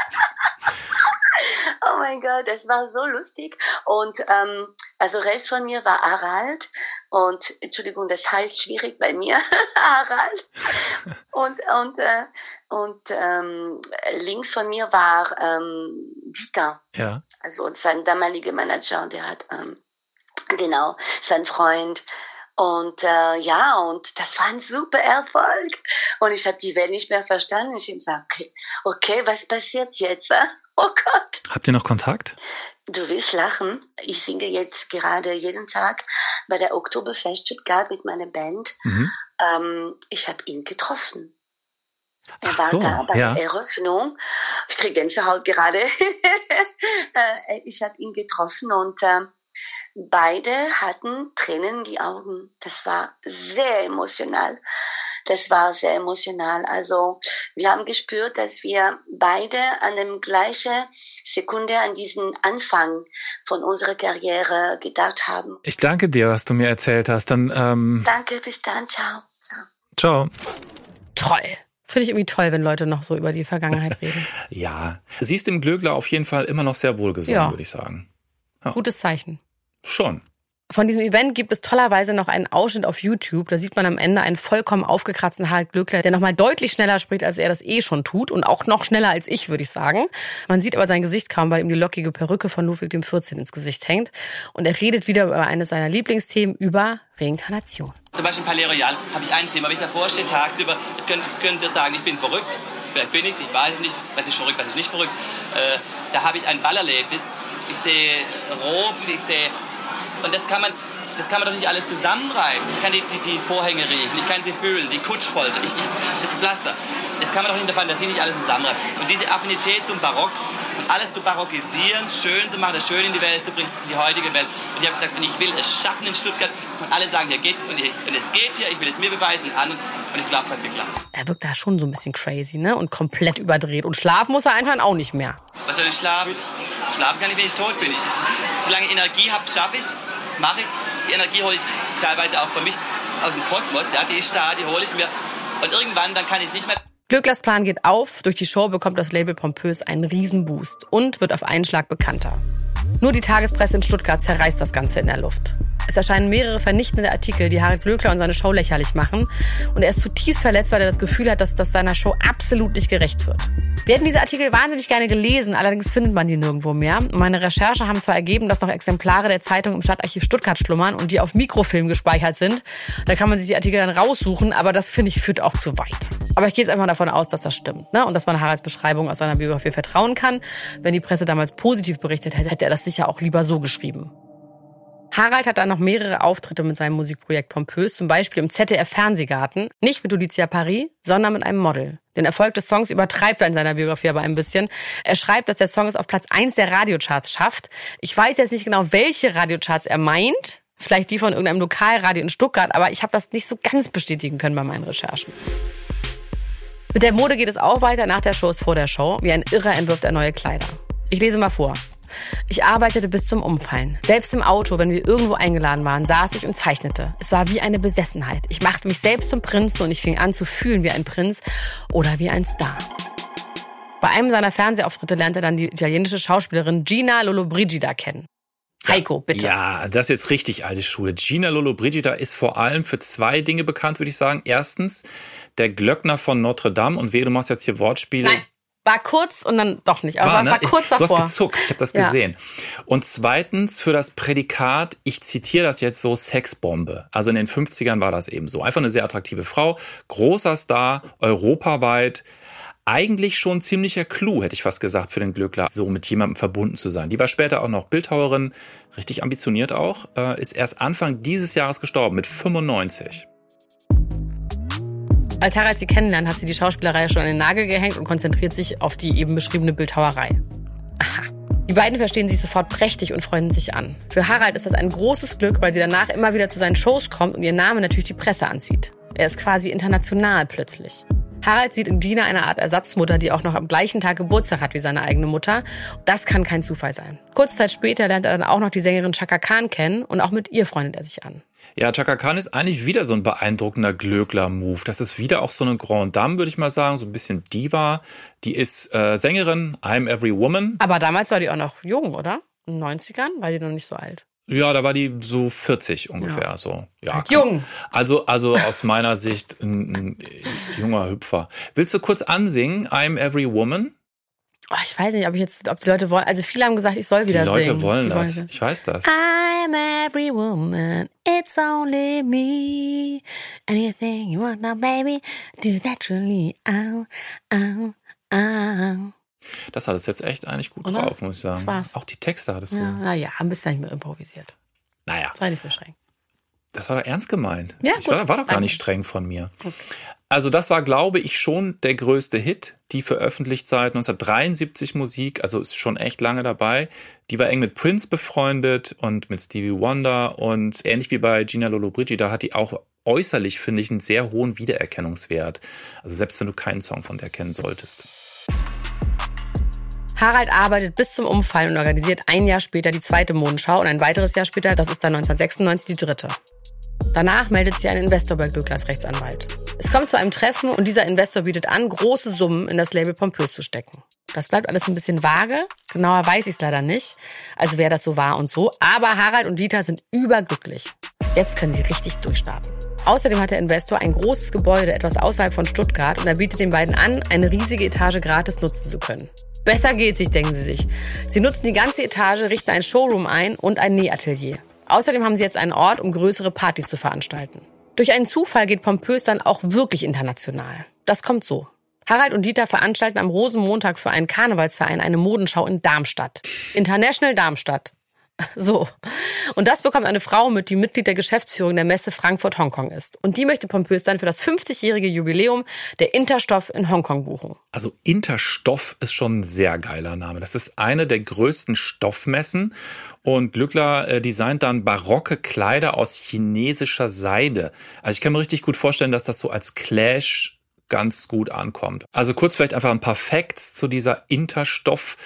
oh mein Gott, das war so lustig. Und ähm, also rechts von mir war Harald und Entschuldigung, das heißt schwierig bei mir, Harald. Und und äh, und ähm, links von mir war ähm, Dieter. Ja. Also sein damaliger Manager, der hat ähm, genau sein Freund. Und äh, ja, und das war ein super Erfolg. Und ich habe die Welt nicht mehr verstanden. Ich habe gesagt, okay, okay, was passiert jetzt? Äh? Oh Gott. Habt ihr noch Kontakt? Du willst lachen. Ich singe jetzt gerade jeden Tag bei der Oktoberfest Stuttgart mit meiner Band. Mhm. Ähm, ich habe ihn getroffen. Er Ach war so, da bei ja. der Eröffnung. Ich kriege Gänsehaut gerade. Äh, ich habe ihn getroffen und äh, beide hatten Tränen in die Augen. Das war sehr emotional. Das war sehr emotional. Also wir haben gespürt, dass wir beide an dem gleichen Sekunde an diesen Anfang von unserer Karriere gedacht haben. Ich danke dir, was du mir erzählt hast. Dann, ähm, Danke, bis dann, ciao. ciao. ciao. Toll. Finde ich irgendwie toll, wenn Leute noch so über die Vergangenheit reden. Ja. Sie ist dem Glöckler auf jeden Fall immer noch sehr wohlgesonnen, Ja. würde ich sagen. Gutes Zeichen. Schon. Von diesem Event gibt es tollerweise noch einen Ausschnitt auf YouTube. Da sieht man am Ende einen vollkommen aufgekratzten Harald Glöckler, der nochmal deutlich schneller spricht, als er das eh schon tut. Und auch noch schneller als ich, würde ich sagen. Man sieht aber sein Gesicht kaum, weil ihm die lockige Perücke von Ludwig XIV. ins Gesicht hängt. Und er redet wieder über eines seiner Lieblingsthemen, über Reinkarnation. Zum Beispiel in Palais Royal habe ich ein Thema, wenn ich davor stehe tagsüber, jetzt könnt, könnt ihr sagen, ich bin verrückt. Vielleicht bin ich ich weiß es nicht, was ist verrückt, was ist nicht verrückt. Äh, da habe ich ein Ballerlebnis. Ich sehe Roben, ich sehe... Und das kann man... Das kann man doch nicht alles zusammenreiben. Ich kann die, die, die Vorhänge riechen, ich kann sie fühlen, die Kutschpolster, ich, ich, das Pflaster. Das kann man doch nicht in der Fantasie nicht alles zusammenreiben. Und diese Affinität zum Barock und alles zu barockisieren, schön zu machen, das schön in die Welt zu bringen, in die heutige Welt. Und ich habe gesagt, und ich will es schaffen in Stuttgart. Und alle sagen, hier geht's und, hier, und es geht hier, ich will es mir beweisen und an. Und ich glaube, es hat geklappt. Er wirkt da schon so ein bisschen crazy, ne? Und komplett überdreht. Und schlafen muss er anscheinend auch nicht mehr. Was soll ich schlafen? Schlafen kann ich, wenn ich tot bin. Ich, solange ich Energie habe, schaffe ich, mache ich. Die Energie hole ich teilweise auch von mich aus dem Kosmos. Ja, die ist da, die hole ich mir. Und irgendwann, dann kann ich nicht mehr. Glücklers Plan geht auf. Durch die Show bekommt das Label pompös einen Riesenboost und wird auf einen Schlag bekannter. Nur die Tagespresse in Stuttgart zerreißt das Ganze in der Luft. Es erscheinen mehrere vernichtende Artikel, die Harald Glöckler und seine Show lächerlich machen. Und er ist zutiefst verletzt, weil er das Gefühl hat, dass das seiner Show absolut nicht gerecht wird. Wir hätten diese Artikel wahnsinnig gerne gelesen, allerdings findet man die nirgendwo mehr. Und meine Recherche haben zwar ergeben, dass noch Exemplare der Zeitung im Stadtarchiv Stuttgart schlummern und die auf Mikrofilm gespeichert sind. Da kann man sich die Artikel dann raussuchen, aber das finde ich führt auch zu weit. Aber ich gehe jetzt einfach davon aus, dass das stimmt ne? und dass man Haralds Beschreibung aus seiner Biografie vertrauen kann. Wenn die Presse damals positiv berichtet hätte, hätte er das sicher auch lieber so geschrieben. Harald hat dann noch mehrere Auftritte mit seinem Musikprojekt Pompös, zum Beispiel im ZDF Fernsehgarten, nicht mit Lucia Paris, sondern mit einem Model. Den Erfolg des Songs übertreibt er in seiner Biografie aber ein bisschen. Er schreibt, dass der Song es auf Platz 1 der Radiocharts schafft. Ich weiß jetzt nicht genau, welche Radiocharts er meint. Vielleicht die von irgendeinem Lokalradio in Stuttgart, aber ich habe das nicht so ganz bestätigen können bei meinen Recherchen. Mit der Mode geht es auch weiter. Nach der Show ist vor der Show. Wie ein Irrer entwirft er neue Kleider. Ich lese mal vor. Ich arbeitete bis zum Umfallen. Selbst im Auto, wenn wir irgendwo eingeladen waren, saß ich und zeichnete. Es war wie eine Besessenheit. Ich machte mich selbst zum Prinzen und ich fing an zu fühlen wie ein Prinz oder wie ein Star. Bei einem seiner Fernsehauftritte lernte er dann die italienische Schauspielerin Gina Lollobrigida kennen. Heiko, bitte. Ja, das ist jetzt richtig alte Schule. Gina Lollobrigida ist vor allem für zwei Dinge bekannt, würde ich sagen. Erstens, der Glöckner von Notre Dame. Und wehe, du machst jetzt hier Wortspiele. Nein. War kurz und dann doch nicht. Aber war, ne? war kurz davor. Du hast gezuckt, ich habe das Ja. gesehen. Und zweitens für das Prädikat, ich zitiere das jetzt so, Sexbombe. Also in den 50ern war das eben so. Einfach eine sehr attraktive Frau, großer Star, europaweit. Eigentlich schon ziemlicher Clou, hätte ich fast gesagt, für den Glückler, so mit jemandem verbunden zu sein. Die war später auch noch Bildhauerin, richtig ambitioniert auch, äh, ist erst Anfang dieses Jahres gestorben, mit 95. Als Harald sie kennenlernt, hat sie die Schauspielerei schon an den Nagel gehängt und konzentriert sich auf die eben beschriebene Bildhauerei. Aha. Die beiden verstehen sich sofort prächtig und freuen sich an. Für Harald ist das ein großes Glück, weil sie danach immer wieder zu seinen Shows kommt und ihr Name natürlich die Presse anzieht. Er ist quasi international plötzlich. Harald sieht in Gina eine Art Ersatzmutter, die auch noch am gleichen Tag Geburtstag hat wie seine eigene Mutter. Das kann kein Zufall sein. Kurze Zeit später lernt er dann auch noch die Sängerin Chaka Khan kennen und auch mit ihr freundet er sich an. Ja, Chaka Khan ist eigentlich wieder so ein beeindruckender Glöckler-Move. Das ist wieder auch so eine Grand Dame, würde ich mal sagen, so ein bisschen Diva. Die ist äh, Sängerin, I'm Every Woman. Aber damals war die auch noch jung, oder? In den 90ern war die noch nicht so alt. Ja, da war die so 40 ungefähr, Ja. so. Ja, Halt jung. Also, also aus meiner Sicht ein, ein junger Hüpfer. Willst du kurz ansingen, I'm Every Woman? Oh, ich weiß nicht, ob ich jetzt, ob die Leute wollen. Also viele haben gesagt, ich soll Die wieder Leute singen. wollen Die das. wollen- Ich weiß das. I'm every woman, it's only me. Anything you want now, baby, do naturally. Ow, ow, ow. Das hat es jetzt echt eigentlich gut Oder? drauf, muss ich sagen. Das war's. Auch die Texte hattest du. Ja, naja, ein bisschen nicht mehr improvisiert. Naja, Sei nicht so streng. das war doch ernst gemeint. Ja, ich gut. war, war doch gar nicht streng von mir. Also das war, glaube ich, schon der größte Hit. Die veröffentlicht seit 1973 Musik, also ist schon echt lange dabei. Die war eng mit Prince befreundet und mit Stevie Wonder und ähnlich wie bei Gina Lollobrigida hat die auch äußerlich, finde ich, einen sehr hohen Wiedererkennungswert. Also selbst wenn du keinen Song von der kennen solltest. Harald arbeitet bis zum Umfallen und organisiert ein Jahr später die zweite Modenschau und ein weiteres Jahr später, das ist dann 1996, die dritte. Danach meldet sich ein Investor bei Glücklers Rechtsanwalt. Es kommt zu einem Treffen und dieser Investor bietet an, große Summen in das Label Pompös zu stecken. Das bleibt alles ein bisschen vage. Genauer weiß ich es leider nicht. Also wer das so war und so. Aber Harald und Dieter sind überglücklich. Jetzt können sie richtig durchstarten. Außerdem hat der Investor ein großes Gebäude etwas außerhalb von Stuttgart und er bietet den beiden an, eine riesige Etage gratis nutzen zu können. Besser geht sich, denken sie sich. Sie nutzen die ganze Etage, richten ein Showroom ein und ein Nähatelier. Außerdem haben sie jetzt einen Ort, um größere Partys zu veranstalten. Durch einen Zufall geht Pompös dann auch wirklich international. Das kommt so. Harald und Dieter veranstalten am Rosenmontag für einen Karnevalsverein eine Modenschau in Darmstadt. International Darmstadt. So. Und das bekommt eine Frau mit, die Mitglied der Geschäftsführung der Messe Frankfurt-Hongkong ist. Und die möchte Pompös dann für das 50-jährige Jubiläum der Interstoff in Hongkong buchen. Also Interstoff ist schon ein sehr geiler Name. Das ist eine der größten Stoffmessen und Glückler äh, designt dann barocke Kleider aus chinesischer Seide. Also ich kann mir richtig gut vorstellen, dass das so als Clash ganz gut ankommt. Also kurz vielleicht einfach ein paar Facts zu dieser Interstoff.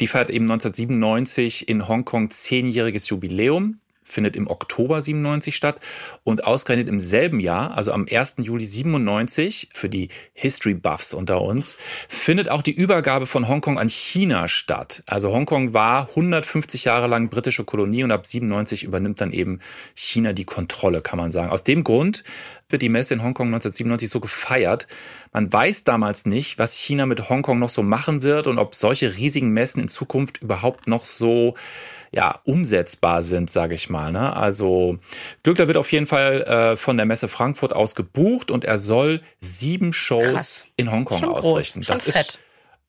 Die feiert eben 1997 in Hongkong zehnjähriges Jubiläum findet im Oktober 97 statt und ausgerechnet im selben Jahr, also am 1. Juli 97, für die History Buffs unter uns, findet auch die Übergabe von Hongkong an China statt. Also Hongkong war 150 Jahre lang britische Kolonie und ab 97 übernimmt dann eben China die Kontrolle, kann man sagen. Aus dem Grund wird die Messe in Hongkong 1997 so gefeiert. Man weiß damals nicht, was China mit Hongkong noch so machen wird und ob solche riesigen Messen in Zukunft überhaupt noch so ja, umsetzbar sind, sage ich mal. Ne? Also Glückler wird auf jeden Fall äh, von der Messe Frankfurt aus gebucht und er soll sieben Shows Krass. in Hongkong Schon groß, ausrichten. schon das fett. ist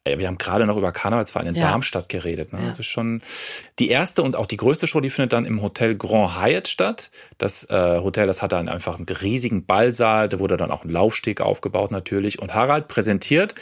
wir haben gerade noch über Karnevalsverein in Ja. Darmstadt geredet. Ne? Ja. Das ist schon die erste und auch die größte Show, die findet dann im Hotel Grand Hyatt statt. Das äh, Hotel, das hat dann einfach einen riesigen Ballsaal. Da wurde dann auch ein Laufsteg aufgebaut natürlich. Und Harald präsentiert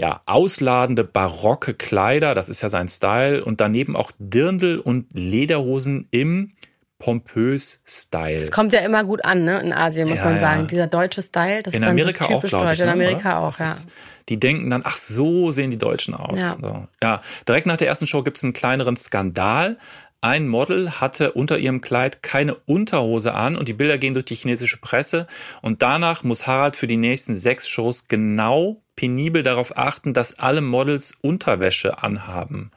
ja ausladende barocke Kleider. Das ist ja sein Style. Und daneben auch Dirndl und Lederhosen im pompös Style. Es kommt ja immer gut an, ne? In Asien, muss Ja, man ja. sagen. Dieser deutsche Style, das in ist dann Amerika so auch, typisch glaube deutsch. ich. In ne, Amerika oder? auch, Das ja. ist- die denken dann, ach so sehen die Deutschen aus. Ja. So. ja. Direkt nach der ersten Show gibt es einen kleineren Skandal. Ein Model hatte unter ihrem Kleid keine Unterhose an und die Bilder gehen durch die chinesische Presse. Und danach muss Harald für die nächsten sechs Shows genau penibel darauf achten, dass alle Models Unterwäsche anhaben.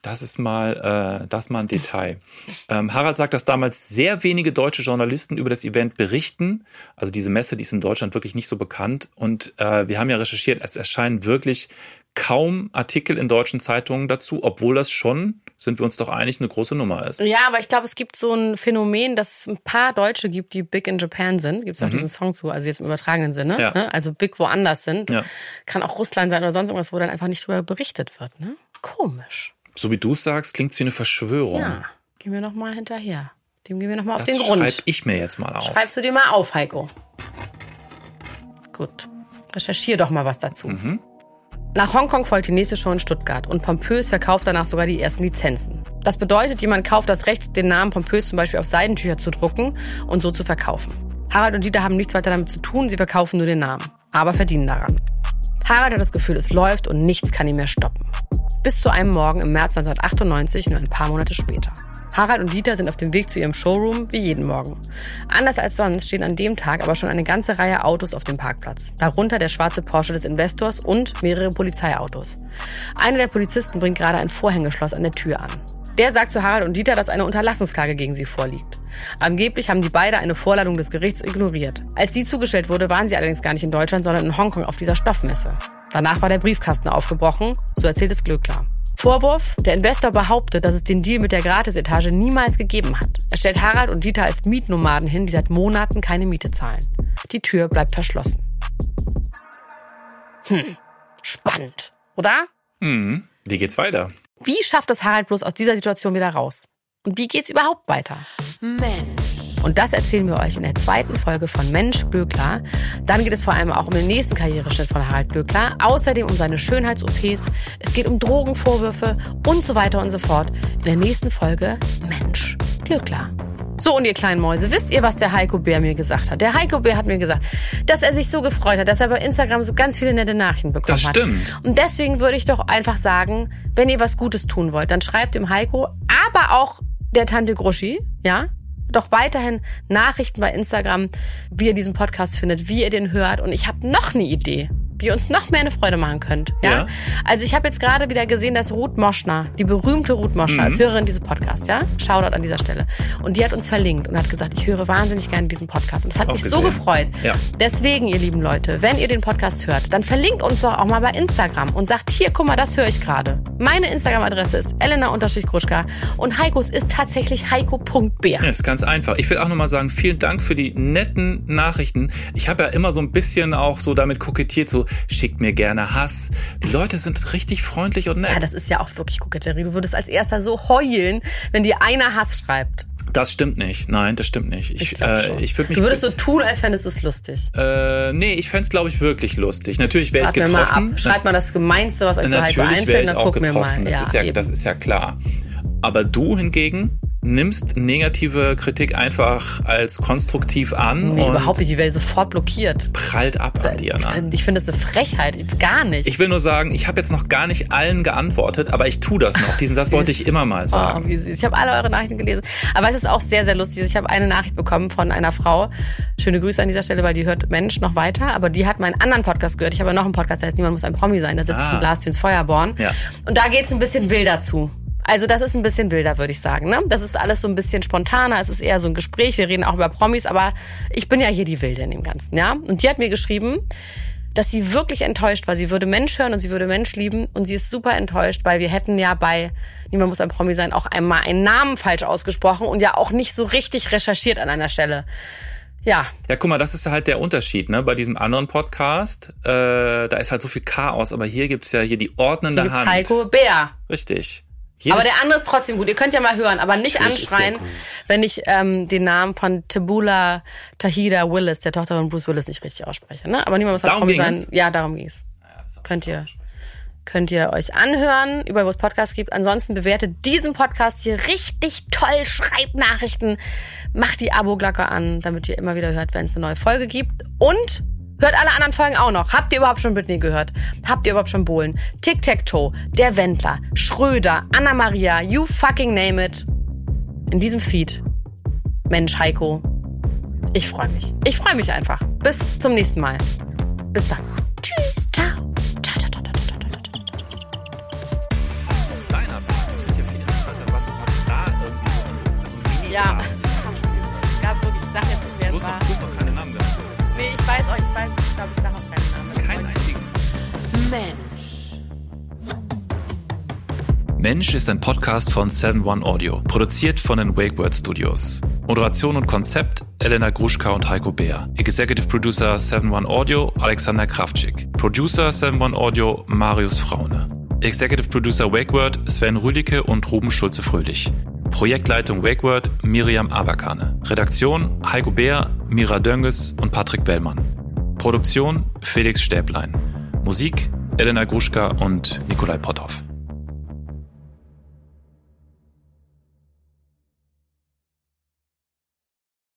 Das ist mal, äh, das mal ein Detail. Ähm, Harald sagt, dass damals sehr wenige deutsche Journalisten über das Event berichten. Also diese Messe, die ist in Deutschland wirklich nicht so bekannt. Und äh, wir haben ja recherchiert, es erscheinen wirklich kaum Artikel in deutschen Zeitungen dazu, obwohl das schon, sind wir uns doch einig, eine große Nummer ist. Ja, aber ich glaube, es gibt so ein Phänomen, dass es ein paar Deutsche gibt, die big in Japan sind. Gibt es auch diesen Song zu, also jetzt im übertragenen Sinne. Mhm. Ja. Ne? Also big woanders sind. Ja. Kann auch Russland sein oder sonst irgendwas, wo dann einfach nicht drüber berichtet wird. Ne? Komisch. So wie du es sagst, klingt es wie eine Verschwörung. Ja, gehen wir noch mal hinterher. Dem gehen wir noch mal auf das den Grund. schreibe ich mir jetzt mal auf. Schreibst du dir mal auf, Heiko. Gut. Recherchier doch mal was dazu. Mhm. Nach Hongkong folgt die nächste Show in Stuttgart und Pompös verkauft danach sogar die ersten Lizenzen. Das bedeutet, jemand kauft das Recht, den Namen Pompös zum Beispiel auf Seidentücher zu drucken und so zu verkaufen. Harald und Dieter haben nichts weiter damit zu tun, sie verkaufen nur den Namen, aber verdienen daran. Harald hat das Gefühl, es läuft und nichts kann ihn mehr stoppen. Bis zu einem Morgen im März 1998, nur ein paar Monate später. Harald und Dieter sind auf dem Weg zu ihrem Showroom wie jeden Morgen. Anders als sonst stehen an dem Tag aber schon eine ganze Reihe Autos auf dem Parkplatz. Darunter der schwarze Porsche des Investors und mehrere Polizeiautos. Einer der Polizisten bringt gerade ein Vorhängeschloss an der Tür an. Der sagt zu Harald und Dieter, dass eine Unterlassungsklage gegen sie vorliegt. Angeblich haben die beide eine Vorladung des Gerichts ignoriert. Als sie zugestellt wurde, waren sie allerdings gar nicht in Deutschland, sondern in Hongkong auf dieser Stoffmesse. Danach war der Briefkasten aufgebrochen, so erzählt es Glöckler. Vorwurf, der Investor behauptet, dass es den Deal mit der Gratisetage niemals gegeben hat. Er stellt Harald und Dieter als Mietnomaden hin, die seit Monaten keine Miete zahlen. Die Tür bleibt verschlossen. Hm, spannend, oder? Mhm. Wie geht's weiter? Wie schafft es Harald bloß aus dieser Situation wieder raus? Und wie geht's überhaupt weiter? Mensch. Und das erzählen wir euch in der zweiten Folge von Mensch Glöckler. Dann geht es vor allem auch um den nächsten Karriereschritt von Harald Glöckler. Außerdem um seine Schönheits-OPs. Es geht um Drogenvorwürfe und so weiter und so fort. In der nächsten Folge Mensch Glöckler. So, und ihr kleinen Mäuse, wisst ihr, was der Heiko Bär mir gesagt hat? Der Heiko Bär hat mir gesagt, dass er sich so gefreut hat, dass er bei Instagram so ganz viele nette Nachrichten bekommen Das hat. stimmt. Und deswegen würde ich doch einfach sagen, wenn ihr was Gutes tun wollt, dann schreibt dem Heiko, aber auch der Tante Gruschi, ja, doch weiterhin Nachrichten bei Instagram, wie ihr diesen Podcast findet, wie ihr den hört. Und ich habe noch eine Idee, wie ihr uns noch mehr eine Freude machen könnt. Ja. Ja. Also ich habe jetzt gerade wieder gesehen, dass Ruth Moschner, die berühmte Ruth Moschner, als Hörerin dieses Podcasts, ja, Shoutout an dieser Stelle. Und die hat uns verlinkt und hat gesagt, ich höre wahnsinnig gerne diesen Podcast. Und das hat Auch mich so gesehen. gefreut. Ja. Deswegen, ihr lieben Leute, wenn ihr den Podcast hört, dann verlinkt uns doch auch mal bei Instagram und sagt, hier, guck mal, das höre ich gerade. Meine Instagram-Adresse ist elena-gruschka und Heikos ist tatsächlich heiko.bär. Ja, ist ganz einfach. Ich will auch nochmal sagen, vielen Dank für die netten Nachrichten. Ich habe ja immer so ein bisschen auch so damit kokettiert, so schickt mir gerne Hass. Die Leute sind richtig freundlich und Ja, nett. das ist ja auch wirklich Koketterie. Du würdest als erster so heulen, wenn dir einer Hass schreibt. Das stimmt nicht. Nein, das stimmt nicht. Ich, Ich äh, ich würde mich. du würdest so tun, als fändest du es lustig. äh, nee, ich fänd's, glaube ich, wirklich lustig. Natürlich wäre ich mir mal getroffen. ab. Schreibt mal das Gemeinste, was euch Natürlich wäre einfällt, ich dann auch gucken wir getroffen. mal. Das, ist ja, eben. das ist ja klar. Aber du hingegen nimmst negative Kritik einfach als konstruktiv an nee, und überhaupt nicht. Die werde sofort blockiert. prallt ab an dir. Ne? Ich finde das eine Frechheit. Gar nicht. Ich will nur sagen, ich habe jetzt noch gar nicht allen geantwortet, aber ich tue das noch. Diesen Satz Süß. wollte ich immer mal Oh, sagen. wie süß. Ich habe alle eure Nachrichten gelesen. Aber es ist auch sehr, sehr lustig. Ich habe eine Nachricht bekommen von einer Frau. Schöne Grüße an dieser Stelle, weil die hört Mensch noch weiter. Aber die hat meinen anderen Podcast gehört. Ich habe noch einen Podcast, der heißt Niemand muss ein Promi sein. Da sitze ich Ah. mit Lars Feuerborn. Ja. Und da geht's ein bisschen wilder zu. Also das ist ein bisschen wilder, würde ich sagen. Ne? Das ist alles so ein bisschen spontaner. Es ist eher so ein Gespräch. Wir reden auch über Promis. Aber ich bin ja hier die Wilde in dem Ganzen. ja. Und die hat mir geschrieben, dass sie wirklich enttäuscht war. Sie würde Mensch hören und sie würde Mensch lieben und sie ist super enttäuscht, weil wir hätten ja bei Niemand muss ein Promi sein auch einmal einen Namen falsch ausgesprochen und ja auch nicht so richtig recherchiert an einer Stelle. Ja, Ja, guck mal, das ist halt der Unterschied, ne? Bei diesem anderen Podcast, äh, da ist halt so viel Chaos, aber hier gibt's ja hier die ordnende hier gibt's Hand. Heiko Bär. Richtig. Aber Jedes- der andere ist trotzdem gut. Ihr könnt ja mal hören, aber nicht anschreien, wenn ich ähm, den Namen von Tabula Tahida Willis, der Tochter von Bruce Willis, nicht richtig ausspreche. Ne? Aber niemand muss Darum Promi sein. es? Ja, darum ging es. Könnt ihr, könnt ihr euch anhören, überall wo es Podcasts gibt. Ansonsten bewertet diesen Podcast hier richtig toll. Schreibt Nachrichten. Macht die Abo-Glocke an, damit ihr immer wieder hört, wenn es eine neue Folge gibt. Und hört alle anderen Folgen auch noch. Habt ihr überhaupt schon Britney gehört? Habt ihr überhaupt schon Bohlen? Tic-Tac-Toe, Der Wendler, Schröder, Anna-Maria, you fucking name it. In diesem Feed. Mensch, Heiko. Ich freue mich. Ich freue mich einfach. Bis zum nächsten Mal. Bis dann. Tschüss. Ciao. Ciao, Mensch. Mensch ist ein Podcast von 7-One Audio, produziert von den WakeWord Studios. Moderation und Konzept Elena Gruschka und Heiko Beer. Executive Producer 7-One Audio Alexander Kraftschick. Producer 7-One Audio Marius Fraune. Executive Producer WakeWord Sven Rüdicke und Ruben Schulze-Fröhlich. Projektleitung WakeWord Miriam Aberkane. Redaktion Heiko Beer, Mira Dönges und Patrick Bellmann. Produktion Felix Stäblein. Musik Elena Gruschka und Nikolai Potthoff.